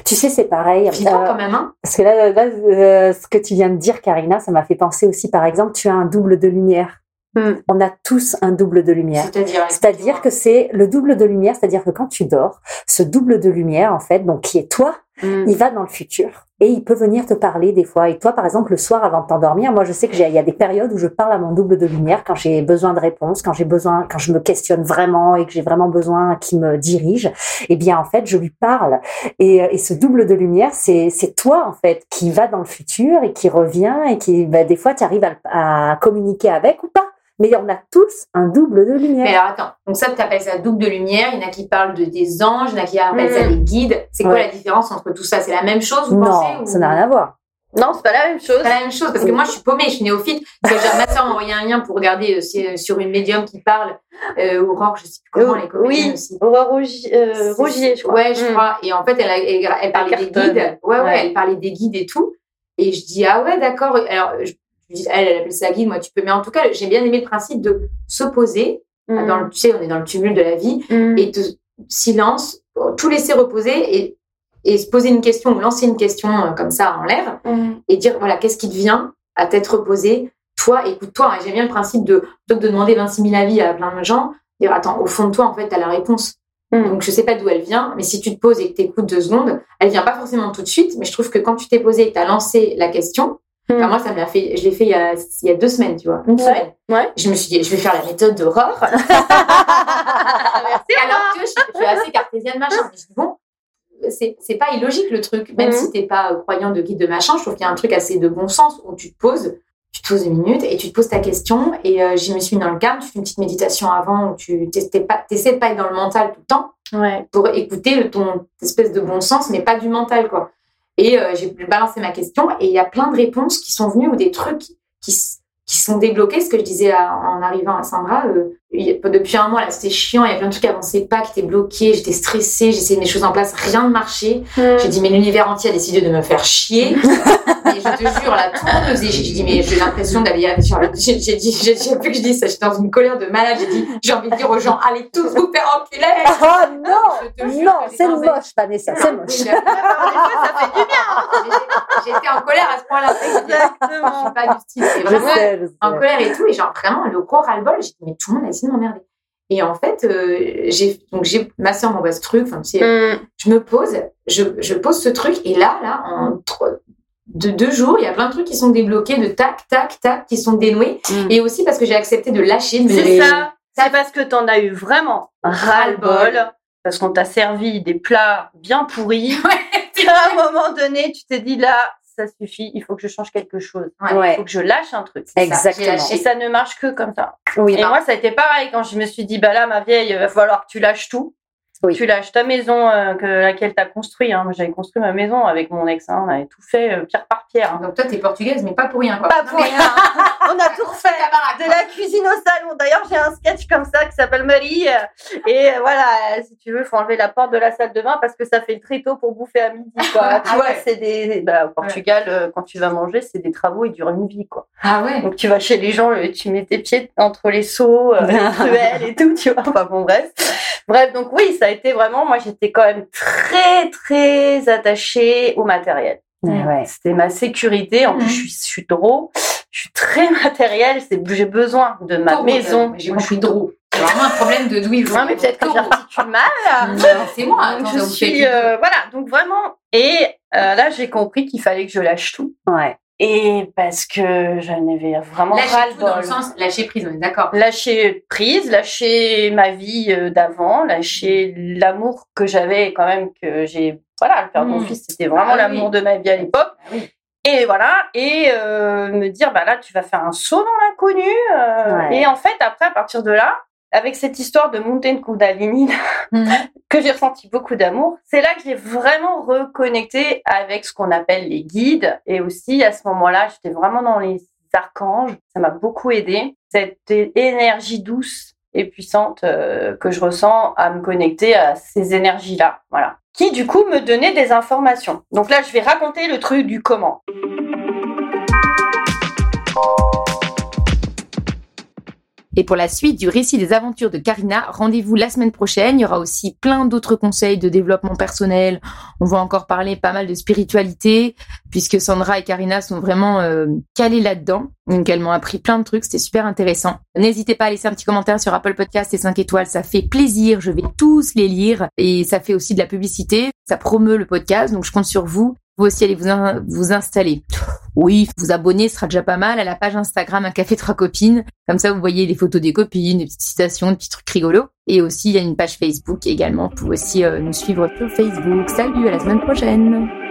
Tu sais, c'est pareil. Euh, quand même, hein. Parce que là, là, euh, ce que tu viens de dire, Karina, ça m'a fait penser aussi, par exemple, tu as un double de lumière. Mm. On a tous un double de lumière. C'est-à-dire. Que c'est le double de lumière, c'est-à-dire que quand tu dors, ce double de lumière, en fait, donc qui est toi, Mm. il va dans le futur et il peut venir te parler des fois. Et toi, par exemple, le soir avant de t'endormir, moi, je sais que j'ai, il y a des périodes où je parle à mon double de lumière quand j'ai besoin de réponses, quand j'ai besoin, quand je me questionne vraiment et que j'ai vraiment besoin qu'il me dirige. Eh bien, en fait, je lui parle. Et, euh, et ce double de lumière, c'est, c'est toi, en fait, qui va dans le futur et qui revient et qui, bah, des fois, tu arrives à, à communiquer avec ou pas. Mais on a tous un double de lumière. Mais alors attends, donc ça, tu appelles ça double de lumière. Il y en a qui parlent de, des anges, il y en a qui appellent ça Mm. des guides. C'est quoi Ouais. la différence entre tout ça? C'est la même chose, vous non, pensez ou- ça n'a rien à voir. Non, c'est pas la même chose. C'est pas la même chose parce que moi je suis paumée, je suis néophyte. Parce que j'ai- ma soeur m'a envoyé un lien pour regarder euh, c'est, euh, sur une médium qui parle, euh, Aurore, je sais plus comment, les comédiennes oui, aussi. Aurore Rogier, euh, Rogier, je crois. Ouais, je Mm. crois. Et en fait, elle, a- elle, elle parlait des guides. Ouais, ouais, Ouais. elle parlait des guides et tout. Et je dis, ah ouais, d'accord. Alors, je dis, elle, elle appelle ça guide, moi tu peux. Mais en tout cas, j'ai bien aimé le principe de s'opposer. Mm. Dans le, tu sais, on est dans le tumulte de la vie. Mm. Et de silence, tout laisser reposer et, et se poser une question ou lancer une question euh, comme ça en l'air Mm. et dire voilà, qu'est-ce qui te vient à t'être reposé Toi, écoute-toi. hein. J'aime bien le principe de, plutôt que de demander 26 000 avis à plein de gens, dire attends, au fond de toi, en fait, tu as la réponse. Mm. Donc, je sais pas d'où elle vient, mais si tu te poses et que tu écoutes deux secondes, elle vient pas forcément tout de suite, mais je trouve que quand tu t'es posé et que tu as lancé la question, Mm. enfin, moi, ça m'a fait, je l'ai fait il y, a, il y a deux semaines, tu vois, une Ouais. semaine. Ouais. Je me suis dit, je vais faire la méthode d'Aurore. Merci, Alors que je, je suis assez cartésienne, machin. Mais je dis, bon, c'est c'est pas illogique le truc. Même Mhm. si t'es pas euh, croyant de guide de machin, je trouve qu'il y a un truc assez de bon sens où tu te poses, tu te poses une minute et tu te poses ta question. Et euh, j'y me suis mis dans le calme. Tu fais une petite méditation avant où tu t'essaies pas, t'essaies de pas être dans le mental tout le temps Ouais. pour écouter ton espèce de bon sens, mais pas du mental, quoi. Et euh, j'ai balancé ma question et il y a plein de réponses qui sont venues ou des trucs qui, qui sont débloqués. Ce que je disais à- en arrivant à Sandra, euh, depuis un mois, là, c'était chiant. Il y a plein de trucs qui avançaient pas, qui étaient bloqués. J'étais stressée, j'essayais de mettre les choses en place, rien ne marchait. J'ai dit, mais l'univers entier a décidé de me faire chier. et je te jure, là, tout le monde me faisait. J'ai dit, mais j'ai l'impression d'aller sur le... J'ai dit, j'ai plus que je dis ça, j'étais dans une colère de malade. J'ai dit, j'ai envie de dire aux gens, allez tous vous faire enculer. Oh non jure Non, c'est moche, Vanessa, c'est moche. ça fait du bien. J'étais en colère à ce point-là. Je suis Exactement. pas du style. Je vraiment, sais, en colère et tout. Et genre, vraiment, le gros ras-le-bol, j'ai dit, mais tout le monde a essayé de m'emmerder. Et en fait, euh, j'ai, donc j'ai, ma soeur m'envoie ce truc, enfin, tu sais, Mm. je me pose, je, je pose ce truc, et là, là, en trois, de deux jours, il y a plein de trucs qui sont débloqués, de tac, tac, tac, qui sont dénoués. Mm. Et aussi parce que j'ai accepté de lâcher, de C'est ça. C'est parce que t'en as eu vraiment ras-le-bol. Parce qu'on t'a servi des plats bien pourris. à un moment donné, tu t'es dit là, ça suffit, il faut que je change quelque chose. Ouais. Il Ouais, faut que je lâche un truc. exactement. Et ça ne marche que comme ça. Oui, Et moi, ça a été pareil quand je me suis dit, bah là, ma vieille, il va falloir que tu lâches tout. Oui. Tu lâches ta maison euh, que, laquelle tu as construit. Hein. Moi, j'avais construit ma maison avec mon ex. hein. On avait tout fait euh, pierre par pierre. hein. Donc toi, t'es portugaise, mais pas pour rien, quoi. Pas pour rien. On a tout refait. De la cuisine au salon. D'ailleurs, j'ai un sketch comme ça qui s'appelle Marie. Et voilà, si tu veux, il faut enlever la porte de la salle de bain parce que ça fait très tôt pour bouffer à midi. Quoi. tu Ah vois, ouais. c'est des. Bah, au Portugal, euh, quand tu vas manger, c'est des travaux, ils durent une vie. quoi. Ah ouais. Donc tu vas chez les gens, tu mets tes pieds entre les seaux, les truelles et tout, tu vois. Enfin bon, bref. Bref, donc oui, ça a été vraiment, moi j'étais quand même très très attachée au matériel. Ouais, ouais. C'était ma sécurité. En plus, Mhm. je suis, je suis drôle, je suis très matérielle. C'est, j'ai besoin de ma Taureau, maison. euh, j'ai- Moi, je suis drôle. C'est vraiment un problème de d'où Ouais, mais peut-être que j'articule mal. Non, C'est moi. Donc, je suis, euh, voilà. Donc vraiment. Et euh, là, j'ai compris qu'il fallait que je lâche tout. Ouais. Et parce que j'en avais vraiment lâcher tout dans le sens lâcher prise, on est d'accord. lâcher prise, lâcher ma vie euh, d'avant, lâcher l'amour que j'avais quand même que j'ai voilà, le père de mon Mm. fils, c'était vraiment Ah oui. l'amour de ma vie à l'époque. Ah oui. Et voilà, et euh, me dire bah là tu vas faire un saut dans l'inconnu euh, Ouais. et en fait après à partir de là avec cette histoire de Mountain Kundalini Mhm. que j'ai ressenti beaucoup d'amour, c'est là que j'ai vraiment reconnecté avec ce qu'on appelle les guides. Et aussi, à ce moment-là, j'étais vraiment dans les archanges. Ça m'a beaucoup aidé. Cette énergie douce et puissante euh, que je ressens à me connecter à ces énergies-là. Voilà. Qui, du coup, me donnait des informations. Donc là, je vais raconter le truc du comment. Et pour la suite du récit des aventures de Karina, rendez-vous la semaine prochaine. Il y aura aussi plein d'autres conseils de développement personnel. On va encore parler pas mal de spiritualité, puisque Sandra et Karina sont vraiment euh, calées là-dedans. Donc elles m'ont appris plein de trucs, c'était super intéressant. N'hésitez pas à laisser un petit commentaire sur Apple Podcast et 5 étoiles, ça fait plaisir, je vais tous les lire. Et ça fait aussi de la publicité, ça promeut le podcast, donc je compte sur vous. Vous aussi, allez vous, vous installer. Oui, vous abonner sera déjà pas mal à la page Instagram Un Café Trois Copines. Comme ça, vous voyez les photos des copines, des petites citations, des petits trucs rigolos. Et aussi, il y a une page Facebook également pour aussi euh, nous suivre sur Facebook. Salut, à la semaine prochaine